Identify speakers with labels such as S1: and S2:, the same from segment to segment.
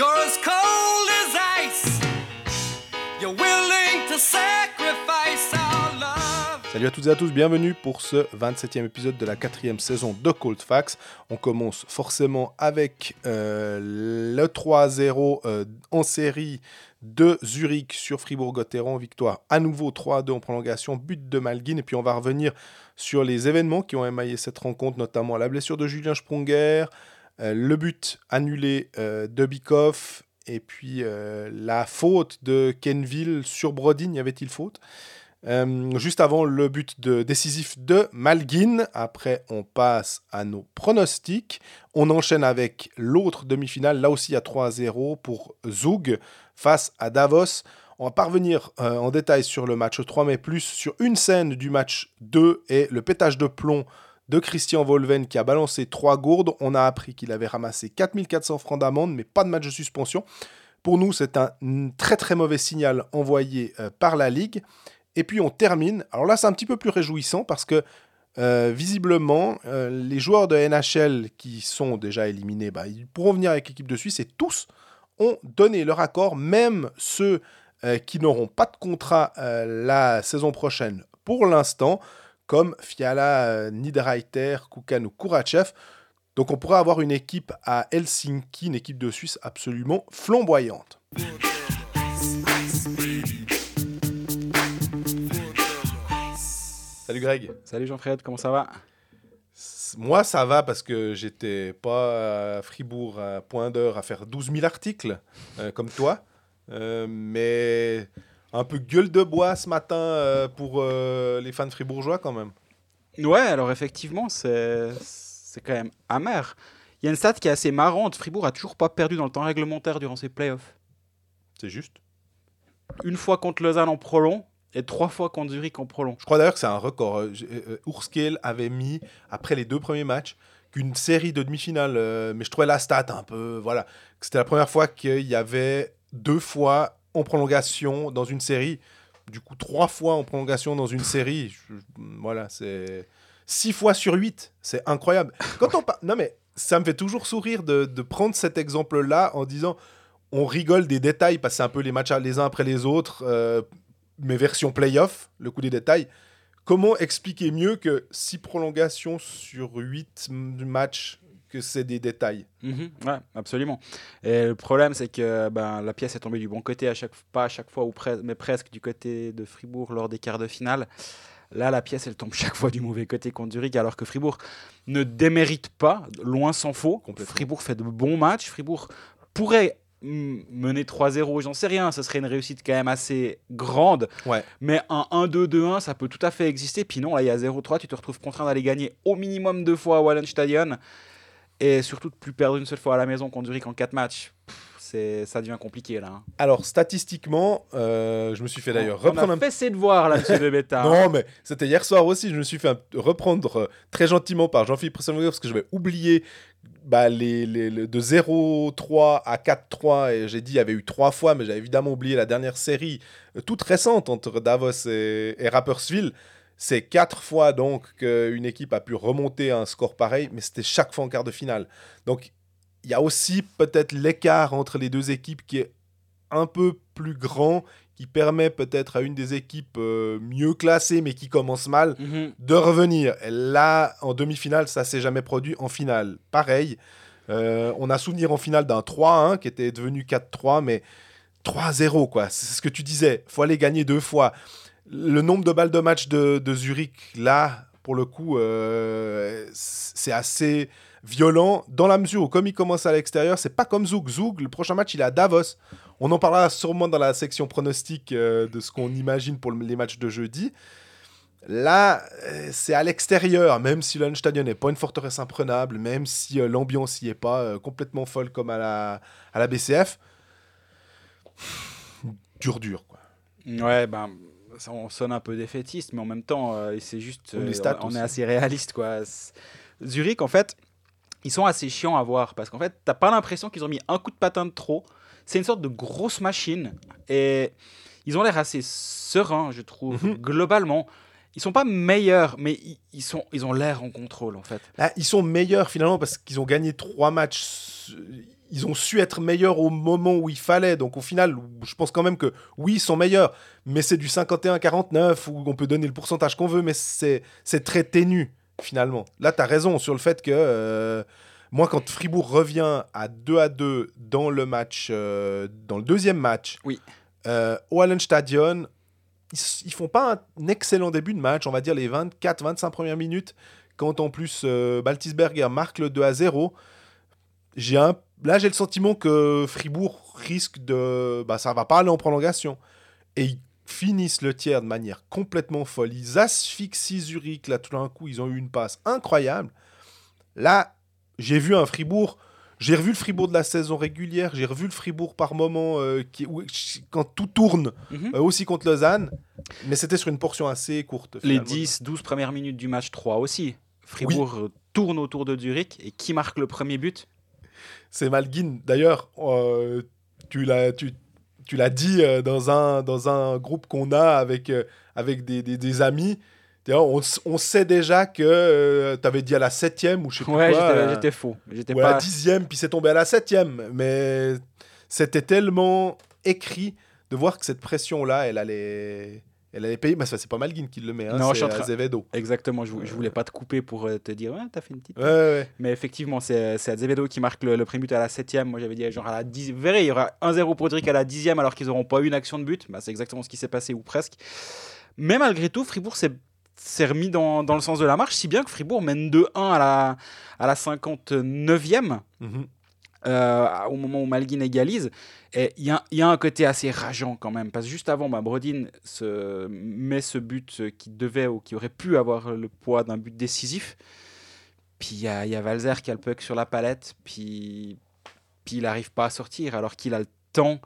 S1: You're as cold as ice. You're willing to sacrifice our love.
S2: Salut à toutes et à tous, bienvenue pour ce 27e épisode de la quatrième saison de Cold Facts. On commence forcément avec euh, le 3-0 euh, en série de Zurich sur Fribourg-Gotteron. Victoire à nouveau 3-2 en prolongation, but de Malguin. Et puis on va revenir sur les événements qui ont émaillé cette rencontre, notamment la blessure de Julien Sprunger, le but annulé euh, de Bikoff et puis euh, la faute de Kenville sur Brodin. Y avait-il faute? Euh, juste avant le but de, décisif de Malguin. Après, on passe à nos pronostics. On enchaîne avec l'autre demi-finale, là aussi à 3-0 pour Zug face à Davos. On va parvenir euh, en détail sur le match 3, mais plus sur une scène du match 2 et le pétage de plomb de Christian Volven qui a balancé trois gourdes. On a appris qu'il avait ramassé 4400 francs d'amende, mais pas de match de suspension. Pour nous, c'est un très très mauvais signal envoyé euh, par la Ligue. Et puis on termine. Alors là, c'est un petit peu plus réjouissant parce que euh, visiblement, euh, les joueurs de NHL qui sont déjà éliminés, bah, ils pourront venir avec l'équipe de Suisse et tous ont donné leur accord, même ceux qui n'auront pas de contrat la saison prochaine pour l'instant, comme Fiala, euh, Niederreiter, Kukan ou Kurachev. Donc on pourrait avoir une équipe à Helsinki, une équipe de Suisse absolument flamboyante. Salut Greg.
S3: Salut Jean-Fred, comment ça va?
S2: Moi, ça va parce que j'étais pas à Fribourg à point d'heure à faire 12 000 articles euh, comme toi. Euh, mais un peu gueule de bois ce matin euh, pour euh, les fans fribourgeois quand même.
S3: Ouais, alors effectivement, c'est quand même amer. Il y a une stat qui est assez marrante. Fribourg a toujours pas perdu dans le temps réglementaire durant ses playoffs.
S2: C'est juste.
S3: Une fois contre Lausanne en prolong et trois fois contre Zurich en prolong.
S2: Je crois d'ailleurs que c'est un record. J'ai- euh, avait mis, après les deux premiers matchs, qu'une série de demi-finales, mais je trouvais la stat un peu. Voilà. C'était la première fois qu'il y avait deux fois en prolongation dans une série. Du coup, trois fois en prolongation dans une série. Voilà, c'est. Six fois sur huit. C'est incroyable. Quand on par- Non, mais ça me fait toujours sourire de, prendre cet exemple-là en disant on rigole des détails parce que c'est un peu les matchs les uns après les autres. euh, mais version playoff, le coup des détails. Comment expliquer mieux que 6 prolongations sur 8 matchs que c'est des détails
S3: Mhm, ouais, absolument. Et le problème, c'est que ben, la pièce est tombée du bon côté, à chaque, pas à chaque fois, ou pres- mais presque du côté de Fribourg lors des quarts de finale. Là, la pièce, elle tombe chaque fois du mauvais côté contre Zurich, alors que Fribourg ne démérite pas, loin s'en faut. Fribourg fait de bons matchs. Fribourg pourrait mener 3-0, j'en sais rien, ce serait une réussite quand même assez grande.
S2: Ouais.
S3: Mais un 1-2-2-1, ça peut tout à fait exister. Puis non, là, il y a 0-3, tu te retrouves contraint d'aller gagner au minimum deux fois à Wallenstadion. Et surtout de plus perdre une seule fois à la maison contre Zurich en 4 matchs. C'est, ça devient compliqué là. hein.
S2: Alors, statistiquement, euh, je me suis fait d'ailleurs
S3: On
S2: reprendre
S3: a
S2: un
S3: fait ses devoirs là, monsieur de Beta.
S2: Non, mais c'était hier soir aussi. Je me suis fait un- reprendre euh, très gentiment par Jean-Philippe Presselmoyer parce que j'avais oublié bah, les, les- le- de 0-3 à 4-3. Et j'ai dit il y avait eu trois fois, mais j'avais évidemment oublié la dernière série euh, toute récente entre Davos et, et Rapperswil. C'est quatre fois donc qu'une équipe a pu remonter à un score pareil, mais c'était chaque fois en quart de finale. Donc il y a aussi peut-être l'écart entre les deux équipes qui est un peu plus grand, qui permet peut-être à une des équipes euh, mieux classées, mais qui commence mal,
S3: Mhm.
S2: de revenir. Et là, en demi-finale, ça s'est jamais produit. En finale, pareil. Euh, on a souvenir en finale d'un 3-1 qui était devenu 4-3, mais 3-0, quoi. C'est ce que tu disais. faut aller gagner deux fois. Le nombre de balles de match de, Zurich, là, pour le coup, euh, c'est assez violent dans la mesure où, comme il commence à l'extérieur, c'est pas comme Zug. Zug, le prochain match, il est à Davos. On en parlera sûrement dans la section pronostic euh, de ce qu'on imagine pour le- les matchs de jeudi. Là, euh, c'est à l'extérieur, même si le Stadion n'est pas une forteresse imprenable, même si l'ambiance y est pas complètement folle comme à la, à la BCF. Dur, dur, quoi.
S3: Ouais, ben, ça, on sonne un peu défaitiste, mais en même temps, euh, c'est juste.
S2: Comme les
S3: euh, on est assez réaliste, quoi. Zurich, en fait, ils sont assez chiants à voir parce qu'en fait, t'as pas l'impression qu'ils ont mis un coup de patin de trop. C'est une sorte de grosse machine et ils ont l'air assez sereins, je trouve,
S2: Mhm.
S3: globalement. Ils sont pas meilleurs, mais ils, sont, ils ont l'air en contrôle, en fait.
S2: Là, ils sont meilleurs finalement parce qu'ils ont gagné trois matchs. Ils ont su être meilleurs au moment où il fallait. Donc au final, je pense quand même que oui, ils sont meilleurs, mais c'est du 51-49 où on peut donner le pourcentage qu'on veut, mais c'est très ténu finalement. Là, tu as raison sur le fait que euh, moi, quand Fribourg revient à 2 à 2 dans le match, euh, dans le deuxième match,
S3: Oui.
S2: euh, au Hallenstadion, ils, ils font pas un excellent début de match, on va dire les 24-25 premières minutes, quand en plus Baltisberger marque le 2 à 0. J'ai un, là, j'ai le sentiment que Fribourg risque de. Bah, ça va pas aller en prolongation. Et ils finissent le tiers de manière complètement folle. Ils asphyxient Zurich, là, tout d'un coup, ils ont eu une passe incroyable. Là, j'ai vu un Fribourg. J'ai revu le Fribourg de la saison régulière, j'ai revu le Fribourg par moment euh, qui, où- quand tout tourne,
S3: Mhm.
S2: euh, aussi contre Lausanne, mais c'était sur une portion assez courte.
S3: Les
S2: finalement.
S3: 10-12 premières minutes du match 3 aussi. Fribourg tourne autour de Zurich et qui marque le premier but?
S2: C'est Malguin. D'ailleurs, euh, tu l'as tu, tu l'as dit euh, dans, un, dans un groupe qu'on a avec, euh, avec des, des, des amis. On, on sait déjà que tu avais dit à la septième ou je sais plus
S3: Ouais,
S2: quoi.
S3: j'étais-
S2: euh,
S3: faux. J'étais
S2: à la dixième, puis c'est tombé à la septième. Mais c'était tellement écrit de voir que cette pression-là, elle allait, elle allait payer. Mais c'est pas Malguin qui le met, hein,
S3: Non, je
S2: c'est
S3: suis en train-
S2: Azevedo.
S3: Exactement, je, je voulais pas te couper pour euh, te dire, ouais, t'as fait une petite.
S2: Ouais, ouais.
S3: Mais effectivement, c'est c'est Azevedo qui marque le, le premier but à la 7 Moi, j'avais dit, genre à la 10 Vous verrez, il y aura 1-0 pour Zurich à la 10 alors qu'ils n'auront pas eu une action de but. Bah, c'est exactement ce qui s'est passé, ou presque. Mais malgré tout, Fribourg s'est s'est remis dans, dans le sens de la marche, si bien que Fribourg mène 2-1 à la, à la 59e.
S2: Mhm.
S3: Euh, au moment où Malguin égalise. Et il y a, un côté assez rageant quand même, parce que juste avant, bah, Brodin met ce but qui devait ou qui aurait pu avoir le poids d'un but décisif. Puis il y a, Valzer qui a le puck sur la palette, puis il n'arrive pas à sortir, alors qu'il a le temps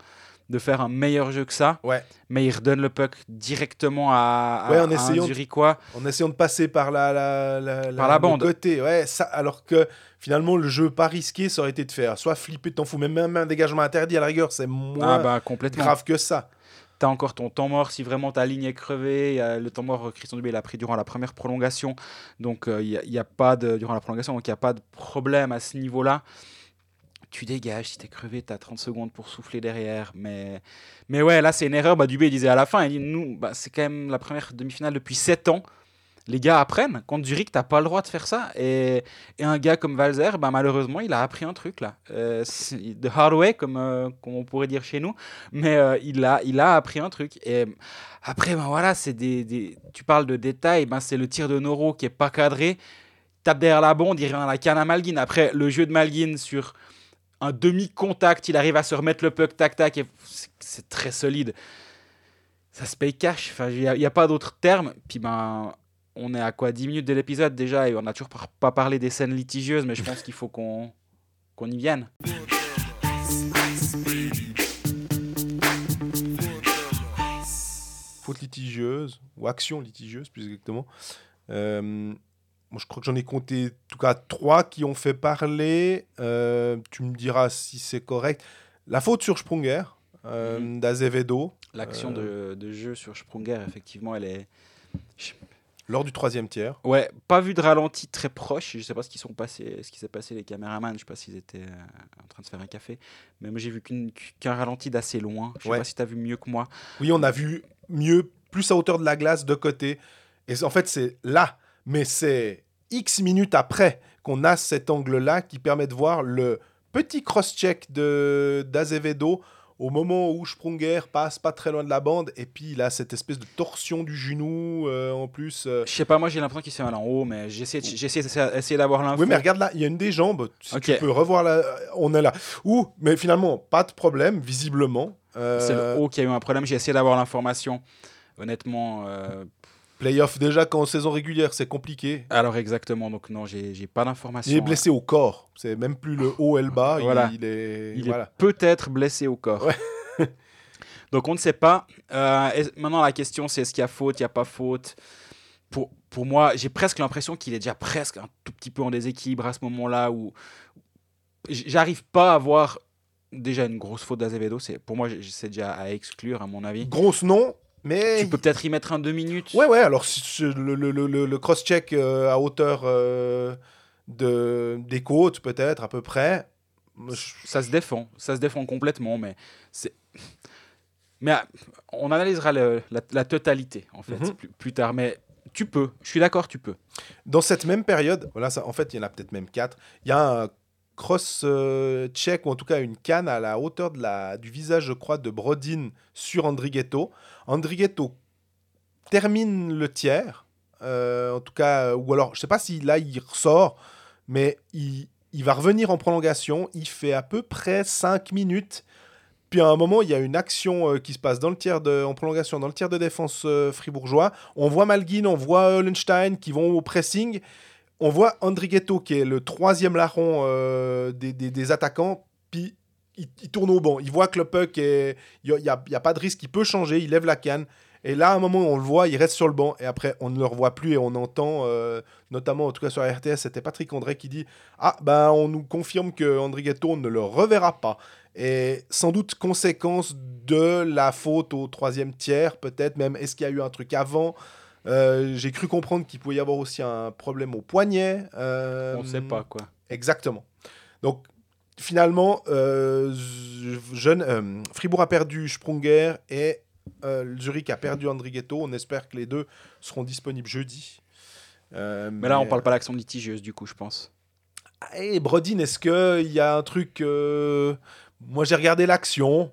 S3: de faire un meilleur jeu que ça.
S2: Ouais.
S3: Mais il redonne le puck directement à, à,
S2: Ouais, en
S3: à
S2: essayant
S3: un
S2: de-
S3: Zurichois.
S2: en essayant de passer par la, la, la,
S3: Par la bande.
S2: côté. Ouais, ça, alors que finalement, le jeu pas risqué, ça aurait été de faire soit flipper, t'en fous, même, même un dégagement interdit à la rigueur, c'est moins
S3: Ah bah complètement.
S2: grave que ça.
S3: T'as encore ton temps mort si vraiment ta ligne est crevée. Le temps mort, euh, Christian Dubé l'a pris durant la première prolongation. Donc euh, il a, pas de durant la prolongation, donc il n'y a pas de problème à ce niveau-là. Tu dégages, si t'es crevé, t'as 30 secondes pour souffler derrière. Mais, mais ouais, là c'est une erreur. Bah, Dubé il disait à la fin, il dit nous, bah, c'est quand même la première demi-finale depuis 7 ans. Les gars apprennent. Contre Zurich, t'as pas le droit de faire ça. Et, et un gars comme Valzer, bah, malheureusement, il a appris un truc là. Euh, de hard way, comme, euh, comme on pourrait dire chez nous mais euh, il, a, il a appris un truc. Et après, ben voilà, c'est des, des- tu parles de détails, ben c'est le tir de Noro qui est pas cadré, tape derrière la bande, il revient à la canne à Malguin. Après, le jeu de Malguin sur un demi-contact, il arrive à se remettre le puck tac-tac, et c'est- très solide. Ça se paye cash, enfin, il n'y a, pas d'autre terme. Puis ben, on est à quoi 10 minutes de l'épisode déjà, et on n'a toujours pas parlé des scènes litigieuses, mais je pense qu'il faut qu'on qu'on y vienne.
S2: Faute litigieuse, ou action litigieuse plus exactement. Euh, moi, je crois que j'en ai compté en tout cas trois qui ont fait parler. Euh, tu me diras si c'est correct. La faute sur Sprunger, euh,
S3: Mhm.
S2: d'Azevedo,
S3: L'action de, de jeu sur Sprunger, effectivement, elle est.
S2: lors du troisième tiers.
S3: Ouais, pas vu de ralenti très proche. Je sais pas ce qui sont passés, ce qui s'est passé les caméramans. Je sais pas s'ils étaient euh, en train de se faire un café. Mais moi j'ai vu qu'un ralenti d'assez loin. Je sais
S2: Ouais.
S3: pas si tu as vu mieux que moi.
S2: Oui, on a vu mieux, plus à hauteur de la glace, de côté. Et en fait, c'est là, mais c'est X minutes après qu'on a cet angle-là qui permet de voir le petit cross-check d'Azevedo au moment où Sprunger passe pas très loin de la bande. Et puis, il a cette espèce de torsion du genou euh, en plus. euh.
S3: Je sais pas, moi j'ai l'impression qu'il s'est mal en haut, mais j'ai essayé, d'avoir l'info.
S2: Oui, mais regarde là, il y a une des jambes. Si
S3: Ok.
S2: tu peux revoir là, on est là. Ouh, mais finalement, pas de problème, visiblement. Euh,
S3: C'est le haut qui a eu un problème. J'ai essayé d'avoir l'information. Honnêtement, euh,
S2: Playoff, déjà qu'en saison régulière, c'est compliqué.
S3: alors exactement. Donc non, j'ai pas
S2: Il
S3: d'information.
S2: est blessé au corps. C'est même plus le haut et le bas. il-
S3: Voilà.
S2: Il, est.
S3: Il
S2: voilà.
S3: est peut-être blessé au corps.
S2: Ouais.
S3: Donc on ne sait pas. Euh, maintenant la question c'est est-ce qu'il y a faute, il n'y a pas faute? Pour, pour moi, j'ai presque l'impression qu'il est déjà presque un tout petit peu en déséquilibre à ce moment-là où j'arrive pas à voir déjà une grosse faute d'Azevedo. Pour moi c'est déjà à exclure à mon avis.
S2: Grosse non, mais.
S3: Tu peux peut-être y mettre un deux minutes.
S2: Ouais, ouais, alors le, le- le- le- cross-check euh, à hauteur euh, de, des côtes, peut-être, à peu près.
S3: Ça se défend, ça se défend complètement, mais c'est. Mais ah, on analysera la, la totalité en fait
S2: Mhm.
S3: plus, plus tard. Mais tu peux, je suis d'accord, tu peux.
S2: Dans cette même période, voilà, ça, en fait, il y en a peut-être même quatre. Il y a un cross-check, ou en tout cas une canne à la hauteur de la, du visage, je crois, de Brodin sur Andrighetto. Andrighetto termine le tiers, euh, en tout cas, ou alors, je sais pas si là, il ressort, mais il, il va revenir en prolongation. Il fait à peu près 5 minutes. Puis à un moment, il y a une action euh, qui se passe dans le tiers de, en prolongation, dans le tiers de défense euh, fribourgeois. On voit Malguin, on voit Hollenstein qui vont au pressing. On voit Andrighetto qui est le troisième larron euh, des, des- attaquants. Puis il, tourne au banc. Il voit que le puck, il n'y a, pas de risque, il peut changer. Il lève la canne. Et là, à un moment, on le voit, il reste sur le banc. Et après, on ne le revoit plus et on entend, euh, notamment en tout cas sur RTS, c'était Patrick André qui dit Ah, ben on nous confirme que Andrighetto ne le reverra pas. Et sans doute conséquence de la faute au troisième tiers, peut-être même. Est-ce qu'il y a eu un truc avant? Euh, J'ai cru comprendre qu'il pouvait y avoir aussi un problème au poignet. euh,
S3: On ne sait pas quoi.
S2: Exactement. Donc, finalement, euh, jeune, Fribourg a perdu Sprunger et Zurich a perdu Andrighetto. On espère que les deux seront disponibles jeudi.
S3: Mais là, on parle pas d'action litigieuse du coup, je pense.
S2: Et Brodin, est-ce qu'il y a un truc. Moi, j'ai regardé l'action.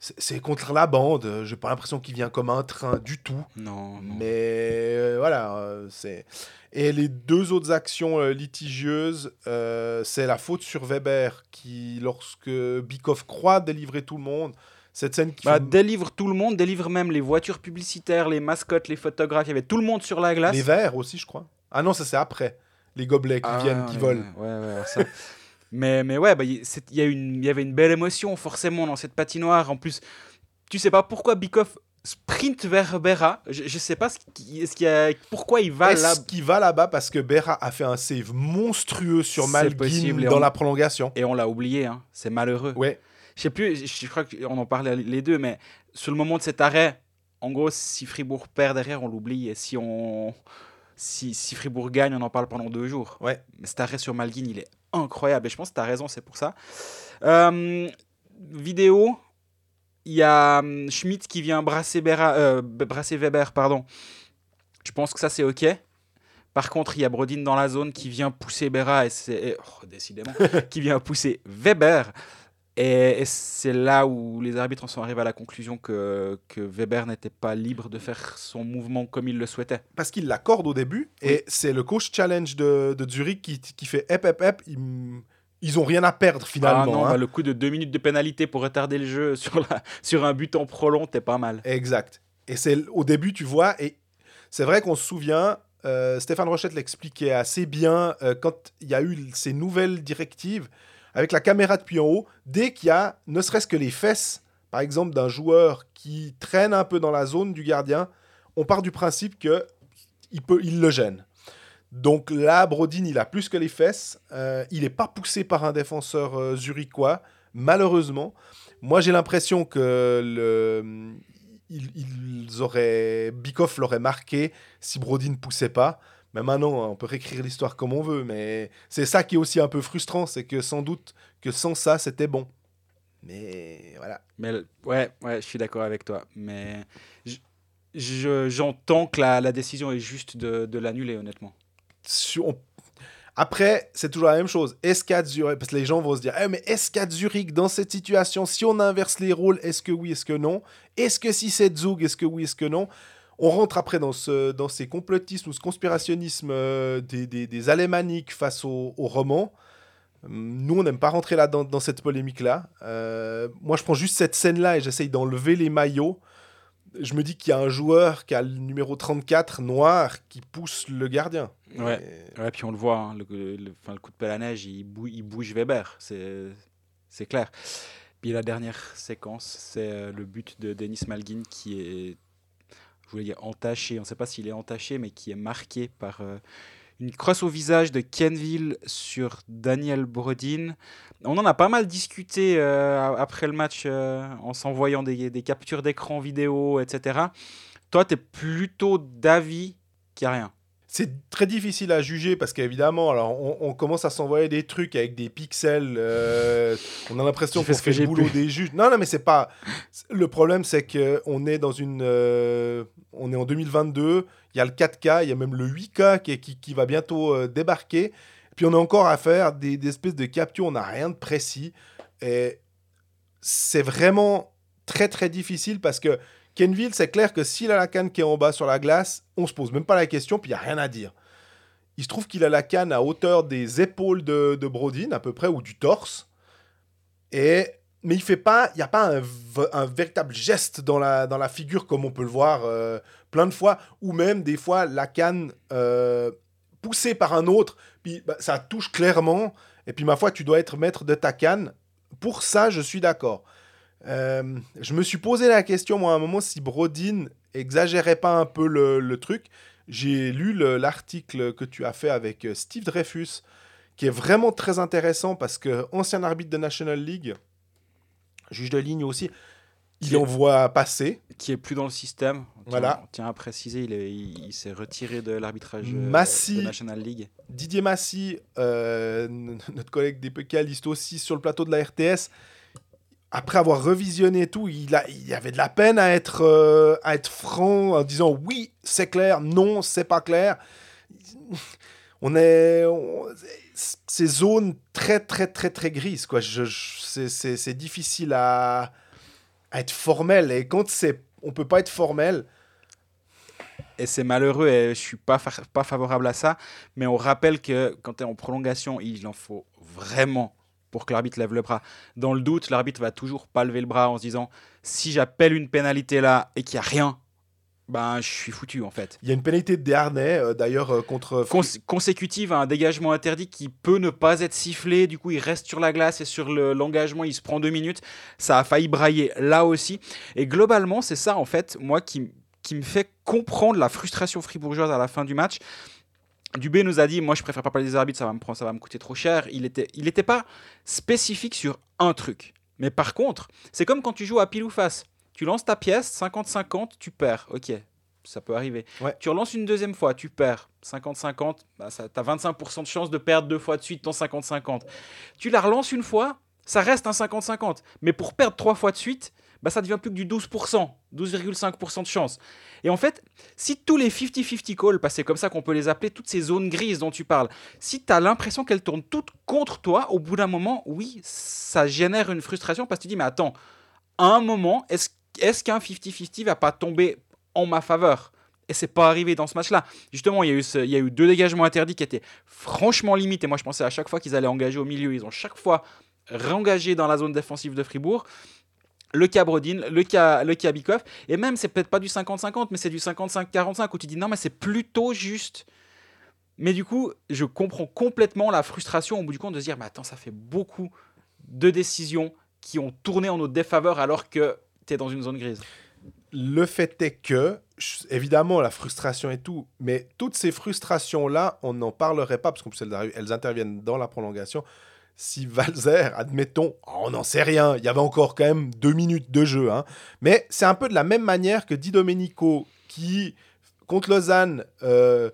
S2: C'est- contre la bande. J'ai pas l'impression qu'il vient comme un train du tout.
S3: Non. non.
S2: Mais euh, voilà, euh, c'est. Et les deux autres actions euh, litigieuses, c'est la faute sur Weber qui, lorsque Bikov croit délivrer tout le monde, cette scène qui
S3: Bah, délivre tout le monde, délivre même les voitures publicitaires, les mascottes, les photographes. Il y avait tout le monde sur la glace.
S2: les verres aussi, je crois. Ah non, ça c'est après. Les gobelets qui
S3: Ah,
S2: viennent, qui
S3: ouais,
S2: volent.
S3: Ouais, ouais, ouais, ça. mais, mais ouais, bah, il il y, avait une belle émotion forcément dans cette patinoire. En plus, tu sais pas pourquoi Bikoff sprint vers Berra. Je, je sais pas ce qui, ce qu'il y a, pourquoi il va là.
S2: Qu'il va là-bas parce que Berra a fait un save monstrueux sur Malguin dans
S3: on-
S2: la prolongation?
S3: Et on l'a oublié, hein. c'est malheureux.
S2: Ouais,
S3: Je sais plus, je, je crois qu'on en parlait les deux, mais sur le moment de cet arrêt, en gros, si Fribourg perd derrière, on l'oublie. Et si, on, si, si Fribourg gagne, on en parle pendant deux jours.
S2: ouais.
S3: Mais cet arrêt sur Malguin, il est incroyable. Et je pense que tu as raison, c'est pour ça. Euh, vidéo, il y a hum, Schmidt qui vient brasser, Berra- euh, brasser Weber. pardon. Je pense que ça, c'est OK. Par contre, il y a Brodin dans la zone qui vient pousser Berra, et c'est. oh, décidément, qui vient pousser Weber. Et, et c'est là où les arbitres en sont arrivés à la conclusion que, que Weber n'était pas libre de faire son mouvement comme il le souhaitait.
S2: Parce qu'il l'accorde au début, et c'est le coach challenge de, de Zurich qui, qui fait hep hep hep. Ils, ils ont rien à perdre finalement.
S3: Ah non,
S2: hein.
S3: bah, le coup de deux minutes de pénalité pour retarder le jeu sur, la, sur un but en prolong, t'es pas mal.
S2: Exact. Et c'est au début, tu vois, et c'est vrai qu'on se souvient, euh, Stéphane Rochette l'expliquait assez bien euh, quand il y a eu ces nouvelles directives avec la caméra depuis en haut. Dès qu'il y a ne serait-ce que les fesses, par exemple, d'un joueur qui traîne un peu dans la zone du gardien, on part du principe que il, peut, il le gêne. Donc là, Brodin, il a plus que les fesses. Euh, il n'est pas poussé par un défenseur euh, zurichois, malheureusement. Moi, j'ai l'impression que ils, auraient, Bikoff l'aurait marqué si Brody ne poussait pas. Mais maintenant, on peut réécrire l'histoire comme on veut. Mais c'est ça qui est aussi un peu frustrant, c'est que sans doute que sans ça, c'était bon. Mais voilà.
S3: Mais ouais, ouais, je suis d'accord avec toi. Mais je- je- j'entends que la, la décision est juste de, de l'annuler, honnêtement.
S2: On- Après, c'est toujours la même chose. Est-ce qu'à Zurich, parce que les gens vont se dire, Eh, mais est-ce qu'à Zurich, dans cette situation, si on inverse les rôles, est-ce que oui, est-ce que non? Est-ce que si c'est Zug, est-ce que oui, est-ce que non? On rentre après dans, ce, dans ces complotismes ou ce conspirationnisme euh, des, des, des alémaniques face au, au roman. Hum, Nous, on n'aime pas rentrer là dans, dans cette polémique-là. Euh, moi, je prends juste cette scène-là et j'essaye d'enlever les maillots. Je me dis qu'il y a un joueur qui a le numéro 34 noir qui pousse le gardien.
S3: Ouais.
S2: Et-
S3: Ouais, puis on le voit, hein, le, le- enfin, le coup de pelle à neige, il, bou- il bouge Weber, c'est clair. Puis la dernière séquence, c'est euh, le but de Denis Malguin qui est, je voulais dire entaché, on ne sait pas s'il est entaché, mais qui est marqué par euh, une crosse au visage de Kenville sur Daniel Brodin. On en a pas mal discuté euh, après le match euh, en s'envoyant des, captures d'écran vidéo, etc. Toi, tu es plutôt d'avis qu'il a rien.
S2: C'est très difficile à juger parce qu'évidemment, alors on, on commence à s'envoyer des trucs avec des pixels. euh, on a l'impression qu'on fait le boulot
S3: pu.
S2: des juges. Non, non, mais c'est pas. Le problème, c'est que on est dans une. euh, on est en 2022. Il y a le 4K, il y a même le 8K qui, est- qui, qui va bientôt euh, débarquer. Puis on a encore à faire des, des espèces de captures. On n'a rien de précis. Et c'est vraiment très très difficile parce que Kenville, c'est clair que s'il a la canne qui est en bas sur la glace, on se pose même pas la question, puis il n'y a rien à dire. Il se trouve qu'il a la canne à hauteur des épaules de, de Brodin, à peu près, ou du torse. Et, mais il fait pas, il n'y a pas un, véritable geste dans la, dans la figure comme on peut le voir euh, plein de fois, ou même des fois la canne euh, poussée par un autre, puis bah, ça touche clairement, et puis ma foi, tu dois être maître de ta canne. Pour ça, je suis d'accord. Euh, je me suis posé la question, moi, à un moment, si Brodin exagérait pas un peu le, le truc. J'ai lu le- l'article que tu as fait avec euh, Steve Dreyfus, qui est vraiment très intéressant parce que ancien arbitre de National League, juge de ligne aussi, il en voit passer.
S3: qui est plus dans le système. On tient-
S2: Voilà.
S3: On tient à préciser, il est- il, il s'est retiré de l'arbitrage euh, de National League.
S2: Didier Massy, euh, notre collègue des pécalistes aussi sur le plateau de la RTS, après avoir revisionné tout, il, a, avait de la peine à être, euh, à être franc en disant oui, c'est clair, non, c'est pas clair. On est. ces zones très, très, très, très grises, quoi. Je, c'est- difficile à, être formel. Et quand c'est, on peut pas être formel,
S3: Et c'est malheureux et je suis pas, pas favorable à ça. Mais on rappelle que quand tu es en prolongation, il en faut vraiment pour que l'arbitre lève le bras. Dans le doute, l'arbitre va toujours pas lever le bras en se disant si j'appelle une pénalité là et qu'il n'y a rien, ben je suis foutu en fait.
S2: il y a une pénalité de Desharnais, euh, d'ailleurs, euh, contre.
S3: Cons- consécutive à un dégagement interdit qui peut ne pas être sifflé. Du coup, il reste sur la glace et sur le- l'engagement, il se prend deux minutes. Ça a failli brailler là aussi. Et globalement, c'est ça, en fait, moi, qui, qui me fait comprendre la frustration fribourgeoise à la fin du match. Dubé nous a dit, moi je préfère pas parler des arbitres, ça va me prendre, ça va me coûter trop cher. Il était, il était pas spécifique sur un truc. Mais par contre, c'est comme quand tu joues à pile ou face. Tu lances ta pièce, 50-50, tu perds. Ok, ça peut arriver.
S2: Ouais.
S3: Tu relances une deuxième fois, tu perds. 50-50, bah, tu as 25% de chance de perdre deux fois de suite ton 50-50. Tu la relances une fois, ça reste un 50-50. Mais pour perdre trois fois de suite, bah, ça devient plus que du 12%, 12,5% de chance. Et en fait, si tous les 50-50 calls, parce que c'est comme ça qu'on peut les appeler, toutes ces zones grises dont tu parles, si tu as l'impression qu'elles tournent toutes contre toi, au bout d'un moment, oui, ça génère une frustration parce que tu dis, mais attends, à un moment, est-ce est qu'un 50-50 va pas tomber en ma faveur? Et c'est pas arrivé dans ce match-là. Justement, il y, a eu il y a eu deux dégagements interdits qui étaient franchement limités. Moi, je pensais à chaque fois qu'ils allaient engager au milieu. Ils ont chaque fois réengagé dans la zone défensive de Fribourg. Le cas Brodin, le cas, Bikoff. Et même, c'est peut-être pas du 50-50, mais c'est du 55-45 où tu dis non, mais c'est plutôt juste. Mais du coup, je comprends complètement la frustration au bout du compte de se dire, mais attends, ça fait beaucoup de décisions qui ont tourné en notre défaveur alors que tu es dans une zone grise.
S2: Le fait est que, évidemment, la frustration et tout, mais toutes ces frustrations-là, on n'en parlerait pas, parce qu'en plus, elles, elles interviennent dans la prolongation. Si Valzer, admettons, oh, on n'en sait rien, il y avait encore quand même deux minutes de jeu, hein. mais c'est un peu de la même manière que Di Domenico, qui, contre Lausanne, euh,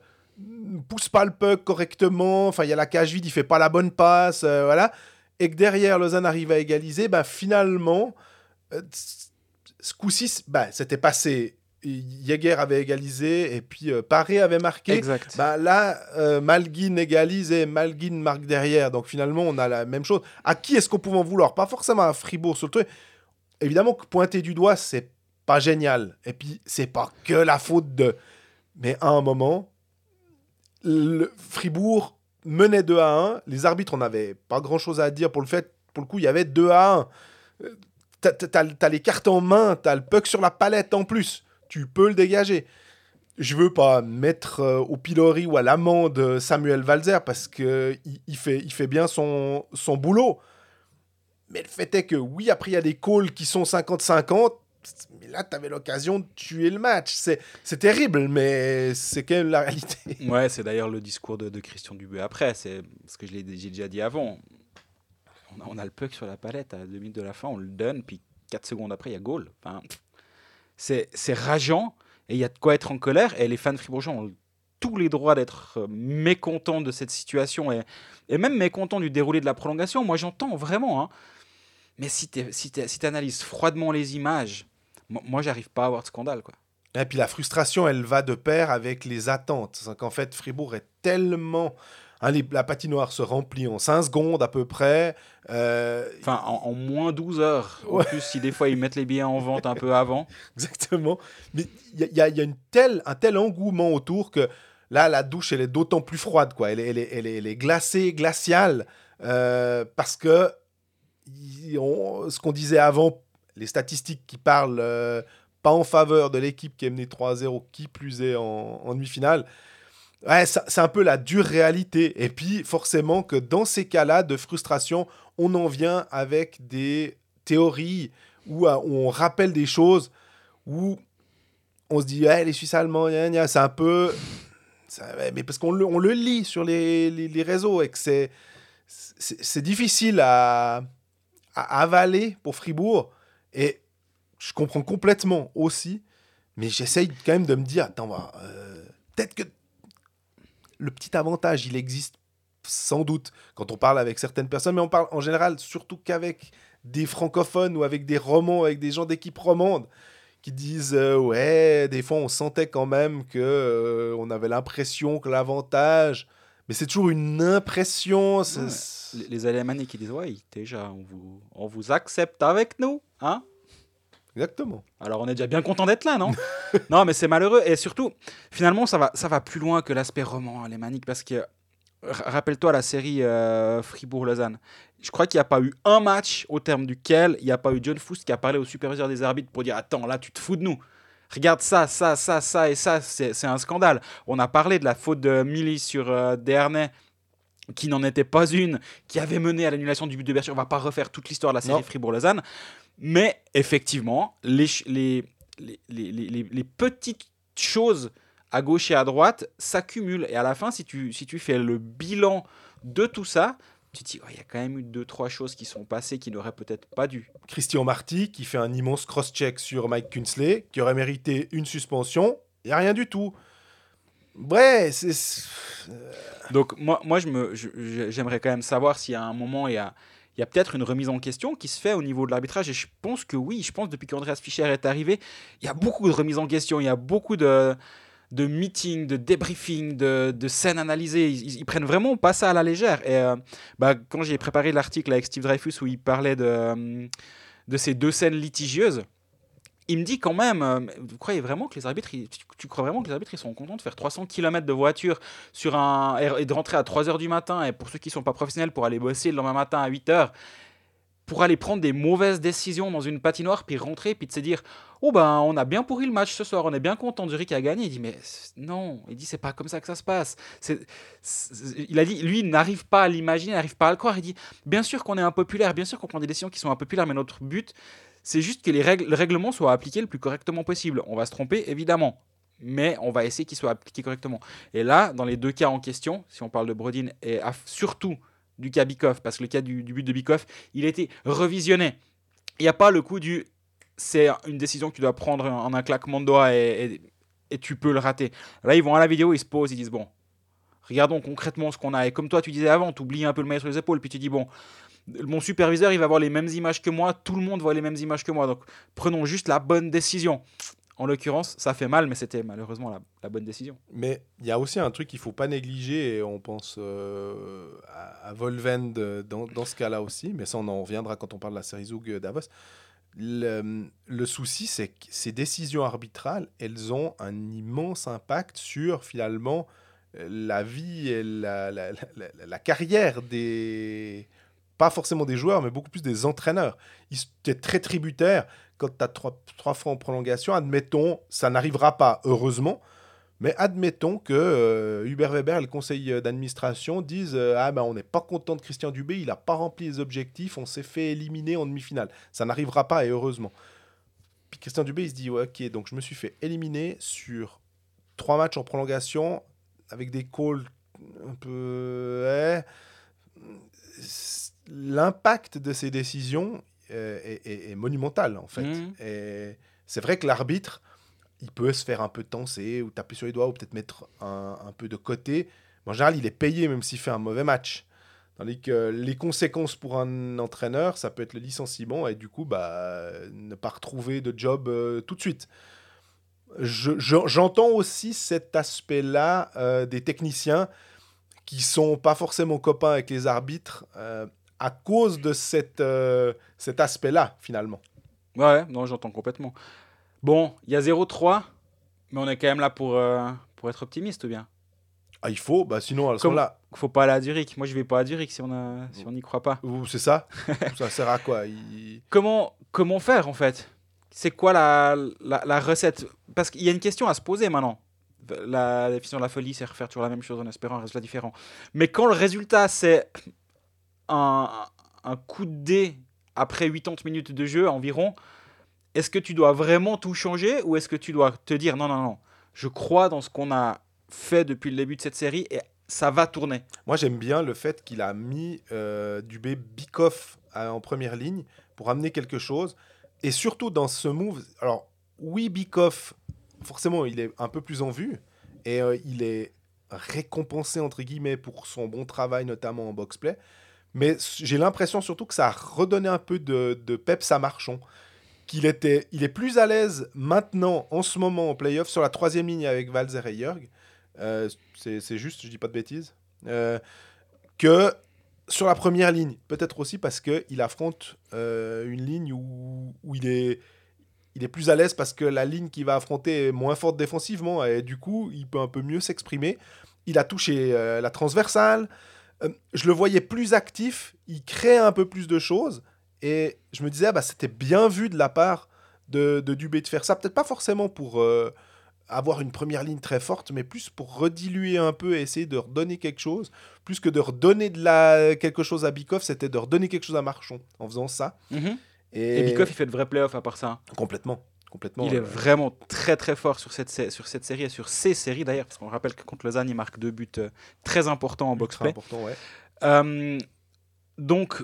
S2: pousse pas le puck correctement, enfin, il y a la cage vide, il fait pas la bonne passe, euh, voilà, et que derrière, Lausanne arrive à égaliser, ben, finalement, euh, ce coup-ci, bah, c'était passé. Jäger avait égalisé et puis euh, Paré avait marqué.
S3: Exact.
S2: Bah, là, euh, Malguin égalise et Malguin marque derrière. Donc finalement, on a la même chose. À qui est-ce qu'on pouvait en vouloir? Pas forcément à Fribourg sur le truc. Évidemment que pointer du doigt, c'est pas génial. Et puis, c'est pas que la faute de. Mais à un moment, le Fribourg menait 2 à 1. Les arbitres, on n'avait pas grand-chose à dire pour le fait. Pour le coup, il y avait 2 à 1. Euh, T'as, t'as les cartes en main, t'as le puck sur la palette en plus. Tu peux le dégager. Je veux pas mettre euh, au pilori ou à l'amende euh, Samuel Valzer parce que il, fait, il fait bien son, son boulot. Mais le fait est que oui, après il y a des calls qui sont 50-50. Mais là, tu avais l'occasion de tuer le match. C'est, terrible, mais c'est quand même la réalité.
S3: Ouais, c'est d'ailleurs le discours de, Christian Dubé après. C'est ce que je l'ai j'ai déjà dit avant. On a, le puck sur la palette à deux minutes de la fin, on le donne, puis 4 secondes après, il y a goal. Enfin, c'est rageant et il y a de quoi être en colère. Et les fans fribourgeois ont tous les droits d'être euh, mécontent de cette situation et, et même mécontent du déroulé de la prolongation. Moi, j'entends vraiment. hein. Mais si tu si si analyses froidement les images, mo- moi, j'arrive pas à avoir de scandale. Quoi.
S2: Et puis la frustration, elle va de pair avec les attentes. Qu'en fait, Fribourg est tellement. Hein, les- la patinoire se remplit en 5 secondes à peu près. Euh,
S3: Enfin, en, en moins 12 heures. En plus, si des fois ils mettent les billets en vente un peu avant.
S2: Exactement. Mais il y a, y une telle, un tel engouement autour que là, la douche, elle est d'autant plus froide. Quoi. Elle, est, elle, est, elle, est, elle est glacée, glaciale. euh, parce que y- on- ce qu'on disait avant, les statistiques qui parlent euh, pas en faveur de l'équipe qui est menée 3-0, qui plus est en, en demi-finale. Ouais, c'est un peu la dure réalité. Et puis, forcément, que dans ces cas-là de frustration, on en vient avec des théories où, euh, on rappelle des choses où on se dit, les Suisses allemands, c'est un peu. mais parce qu'on le, on le lit sur les, les- réseaux et que c'est, c'est, difficile à, avaler pour Fribourg. Et je comprends complètement aussi, mais j'essaye quand même de me dire, attends, bah, peut-être que le petit avantage, il existe sans doute quand on parle avec certaines personnes, mais on parle en général surtout qu'avec des francophones ou avec des romans, avec des gens d'équipe romande qui disent euh, ouais, des fois on sentait quand même que euh, on avait l'impression que l'avantage, mais c'est toujours une impression.
S3: Ouais. Les, les Alémaniques qui disent Ouais, déjà, on vous, on vous accepte avec nous. Hein?
S2: Exactement.
S3: Alors on est déjà bien content d'être là, non? Non, mais c'est malheureux. Et surtout, finalement, ça va, ça va plus loin que l'aspect roman alémanique. Parce que, rappelle-toi la série euh, Fribourg-Lausanne. Je crois qu'il n'y a pas eu un match au terme duquel il n'y a pas eu John Foust qui a parlé au superviseur des arbitres pour dire Attends, là, tu te fous de nous. Regarde ça, ça, ça, ça et ça, c'est un scandale. On a parlé de la faute de Milly sur euh, Dernay, qui n'en était pas une, qui avait mené à l'annulation du but de Berger. On va pas refaire toute l'histoire de la série. Fribourg-Lausanne. Mais effectivement, les, les, les, les, petites choses à gauche et à droite s'accumulent. Et à la fin, si tu, si tu fais le bilan de tout ça, tu te dis, il y a quand même eu deux, trois choses qui sont passées qui n'auraient peut-être pas dû.
S2: Christian Marty qui fait un immense cross-check sur Mike Kunsley, qui aurait mérité une suspension. Il n'y a rien du tout. Ouais, c'est.
S3: Donc moi, moi je- je- j'aimerais quand même savoir s'il y a un moment, il y a, il y a peut-être une remise en question qui se fait au niveau de l'arbitrage. Et je pense que oui, je pense depuis qu'Andreas Fischer est arrivé, il y a beaucoup de remises en question, il y a beaucoup de, meetings, de débriefings, de, scènes analysées. Ils, ils- prennent vraiment pas ça à la légère. Et euh, bah, quand j'ai préparé l'article avec Steve Dreyfus où il parlait de, euh, de ces deux scènes litigieuses, il me dit quand même, euh, vous croyez vraiment que les arbitres, tu, crois vraiment que les arbitres ils sont contents de faire 300 km de voiture sur un, et de rentrer à 3h du matin, et pour ceux qui ne sont pas professionnels, pour aller bosser le lendemain matin à 8h, pour aller prendre des mauvaises décisions dans une patinoire, puis rentrer, puis de se dire Oh ben, on a bien pourri le match ce soir, on est bien content, Zurich a gagné. Il dit Mais non, il dit C'est pas comme ça que ça se passe. Il a dit Lui, n'arrive pas à l'imaginer, n'arrive pas à le croire. Il dit Bien sûr qu'on est impopulaire, bien sûr qu'on prend des décisions qui sont impopulaires, mais notre but, c'est juste que les règles, le règlement soit appliqué le plus correctement possible. On va se tromper, évidemment. Mais on va essayer qu'il soit appliqué correctement. Et là, dans les deux cas en question, si on parle de Brodin et surtout du cas Bikoff, parce que le cas du, but de Bikoff, il a été revisionné. Il n'y a pas le coup du c'est une décision que tu dois prendre en un claquement de doigts et, et- et tu peux le rater. Là, ils vont à la vidéo, ils se posent, ils disent bon, regardons concrètement ce qu'on a. Et comme toi, tu disais avant, tu oublies un peu le maître sur les épaules, puis tu dis bon, mon superviseur, il va voir les mêmes images que moi, tout le monde voit les mêmes images que moi, donc prenons juste la bonne décision. En l'occurrence, ça fait mal, mais c'était malheureusement la, bonne décision.
S2: Mais il y a aussi un truc qu'il faut pas négliger, et on pense euh, à, à Volvend dans, ce cas-là aussi, mais ça on en reviendra quand on parle de la série Zug Davos. Le, souci, c'est que ces décisions arbitrales, elles ont un immense impact sur finalement euh, la vie et la carrière des... Pas forcément des joueurs, mais beaucoup plus des entraîneurs. Ils étaient très tributaires quand tu as trois, trois fois en prolongation. Admettons, ça n'arrivera pas, heureusement, mais admettons que euh, Hubert Weber et le conseil euh, d'administration disent euh, Ah ben on n'est pas content de Christian Dubé, il n'a pas rempli les objectifs, on s'est fait éliminer en demi-finale. Ça n'arrivera pas et heureusement. Puis Christian Dubé il se dit Ok, donc je me suis fait éliminer sur trois matchs en prolongation avec des calls un peu. ouais. L'impact de ces décisions euh, est, est- est monumental en fait.
S3: Mhm.
S2: Et c'est vrai que l'arbitre il peut se faire un peu tenser ou taper sur les doigts ou peut-être mettre un, un peu de côté. Mais en général, il est payé même s'il fait un mauvais match. Tandis que les conséquences pour un entraîneur, ça peut être le licenciement et du coup, bah, ne pas retrouver de job euh, tout de suite. Je- je- J'entends aussi cet aspect-là euh, des techniciens qui sont pas forcément copains avec les arbitres euh, à cause de cette, euh, cet aspect-là, finalement.
S3: Ouais, non, j'entends complètement. Bon, il y a 0-3, mais on est quand même là pour, euh, pour être optimiste ou bien?
S2: Ah, il faut, bah, sinon, elles
S3: Comme-
S2: sont là.
S3: Faut pas aller à Zurich. Moi, je vais pas à Zurich si on a, si on n'y croit pas.
S2: C'est ça Ça sert à quoi? Il-
S3: Comment, comment faire en fait? C'est quoi la, la, la recette? Parce qu'il y a une question à se poser maintenant. La définition de la folie, c'est refaire toujours la même chose en espérant un résultat différent. Mais quand le résultat, c'est un, coup de dé après 80 minutes de jeu environ, est-ce que tu dois vraiment tout changer ou est-ce que tu dois te dire non, non, non, je crois dans ce qu'on a fait depuis le début de cette série et ça va tourner?
S2: Moi, j'aime bien le fait qu'il a mis euh, Dubé Bikoff à- en première ligne pour amener quelque chose. Et surtout dans ce move, alors oui, Bikoff, forcément, il est un peu plus en vue et euh, il est récompensé, entre guillemets, pour son bon travail, notamment en box-play. Mais j'ai l'impression surtout que ça a redonné un peu de, de peps à Marchand. Qu'il était, il est plus à l'aise maintenant, en ce moment, en playoff, sur la troisième ligne avec Valzer et Jörg. Euh, c'est juste, je dis pas de bêtises. Euh, que sur la première ligne. Peut-être aussi parce qu'il affronte euh, une ligne où, où il, est, il est plus à l'aise parce que la ligne qu'il va affronter est moins forte défensivement et du coup, il peut un peu mieux s'exprimer. Il a touché la transversale. Euh, je le voyais plus actif. Il crée un peu plus de choses. Et je me disais, ah bah, c'était bien vu de la part de, de Dubé de faire ça. Peut-être pas forcément pour euh, avoir une première ligne très forte, mais plus pour rediluer un peu et essayer de redonner quelque chose. Plus que de redonner de la, quelque chose à Bikoff, c'était de redonner quelque chose à Marchon en faisant ça. Et,
S3: Et Bikoff, il fait de vrais playoffs à part ça.
S2: Complètement. Complètement
S3: Il est
S2: euh,
S3: vraiment très très fort sur cette, sur cette série et sur ces séries d'ailleurs, parce qu'on rappelle que contre Lausanne, il marque deux buts euh, très importants en
S2: important, ouais.
S3: Euh, donc,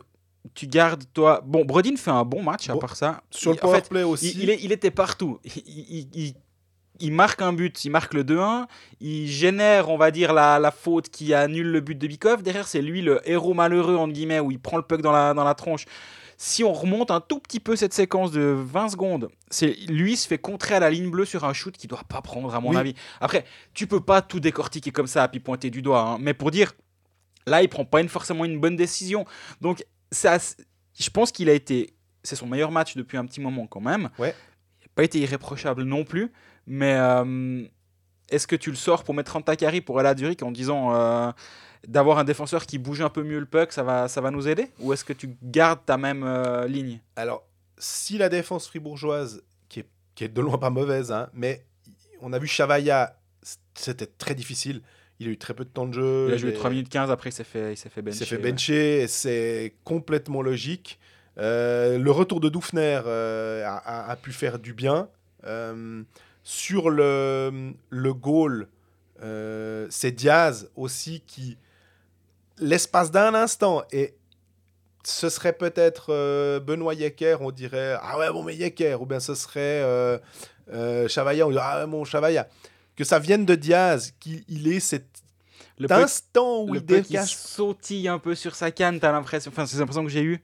S3: tu gardes toi. Bon, Brodin fait un bon match à
S2: Bon,
S3: part ça.
S2: Sur le
S3: Il- en
S2: power
S3: fait,
S2: play aussi.
S3: il, il est- il était partout. Il marque un but, il marque le 2-1, il génère, on va dire, la, la faute qui annule le but de Bikov. Derrière, c'est lui le héros malheureux, entre guillemets, où il prend le puck dans la, dans la tronche. Si on remonte un tout petit peu cette séquence de 20 secondes, c'est lui se fait contrer à la ligne bleue sur un shoot qu'il doit pas prendre, à mon
S2: Oui.
S3: avis. Après, tu peux pas tout décortiquer comme ça, puis pointer du doigt. hein. Mais pour dire, là, il prend pas une, forcément une bonne décision. Donc, ça, je pense qu'il a été. C'est son meilleur match depuis un petit moment quand même.
S2: Ouais.
S3: Il n'a pas été irréprochable non plus. Mais euh, est-ce que tu le sors pour mettre en Takari pour aller à Zurich en disant euh, d'avoir un défenseur qui bouge un peu mieux le puck, ça va, ça va nous aider? Ou est-ce que tu gardes ta même euh, ligne?
S2: Alors, si la défense fribourgeoise, qui est, qui est de loin pas mauvaise, hein, mais on a vu Chavaya, c'était très difficile. Il a eu très peu de temps de jeu.
S3: Il a joué
S2: les-
S3: 3 minutes 15, après il s'est fait, il s'est fait
S2: Il
S3: bencher.
S2: s'est fait
S3: ouais.
S2: bencher, et c'est complètement logique. Euh, le retour de Doufner euh, a, pu faire du bien. Euh, sur le, le goal, c'est Diaz aussi qui, l'espace d'un instant, et ce serait peut-être euh, Benoît Yecker, on dirait Ah ouais, bon, mais Yecker, ou bien ce serait euh, euh, Chavaya, on dirait Ah ouais, bon, Chavaya. Que ça vienne de Diaz, qu'il ait cet
S3: Le
S2: instant où
S3: le
S2: il dégage
S3: sautille un peu sur sa canne, t'as l'impression. Enfin, c'est l'impression que j'ai eu.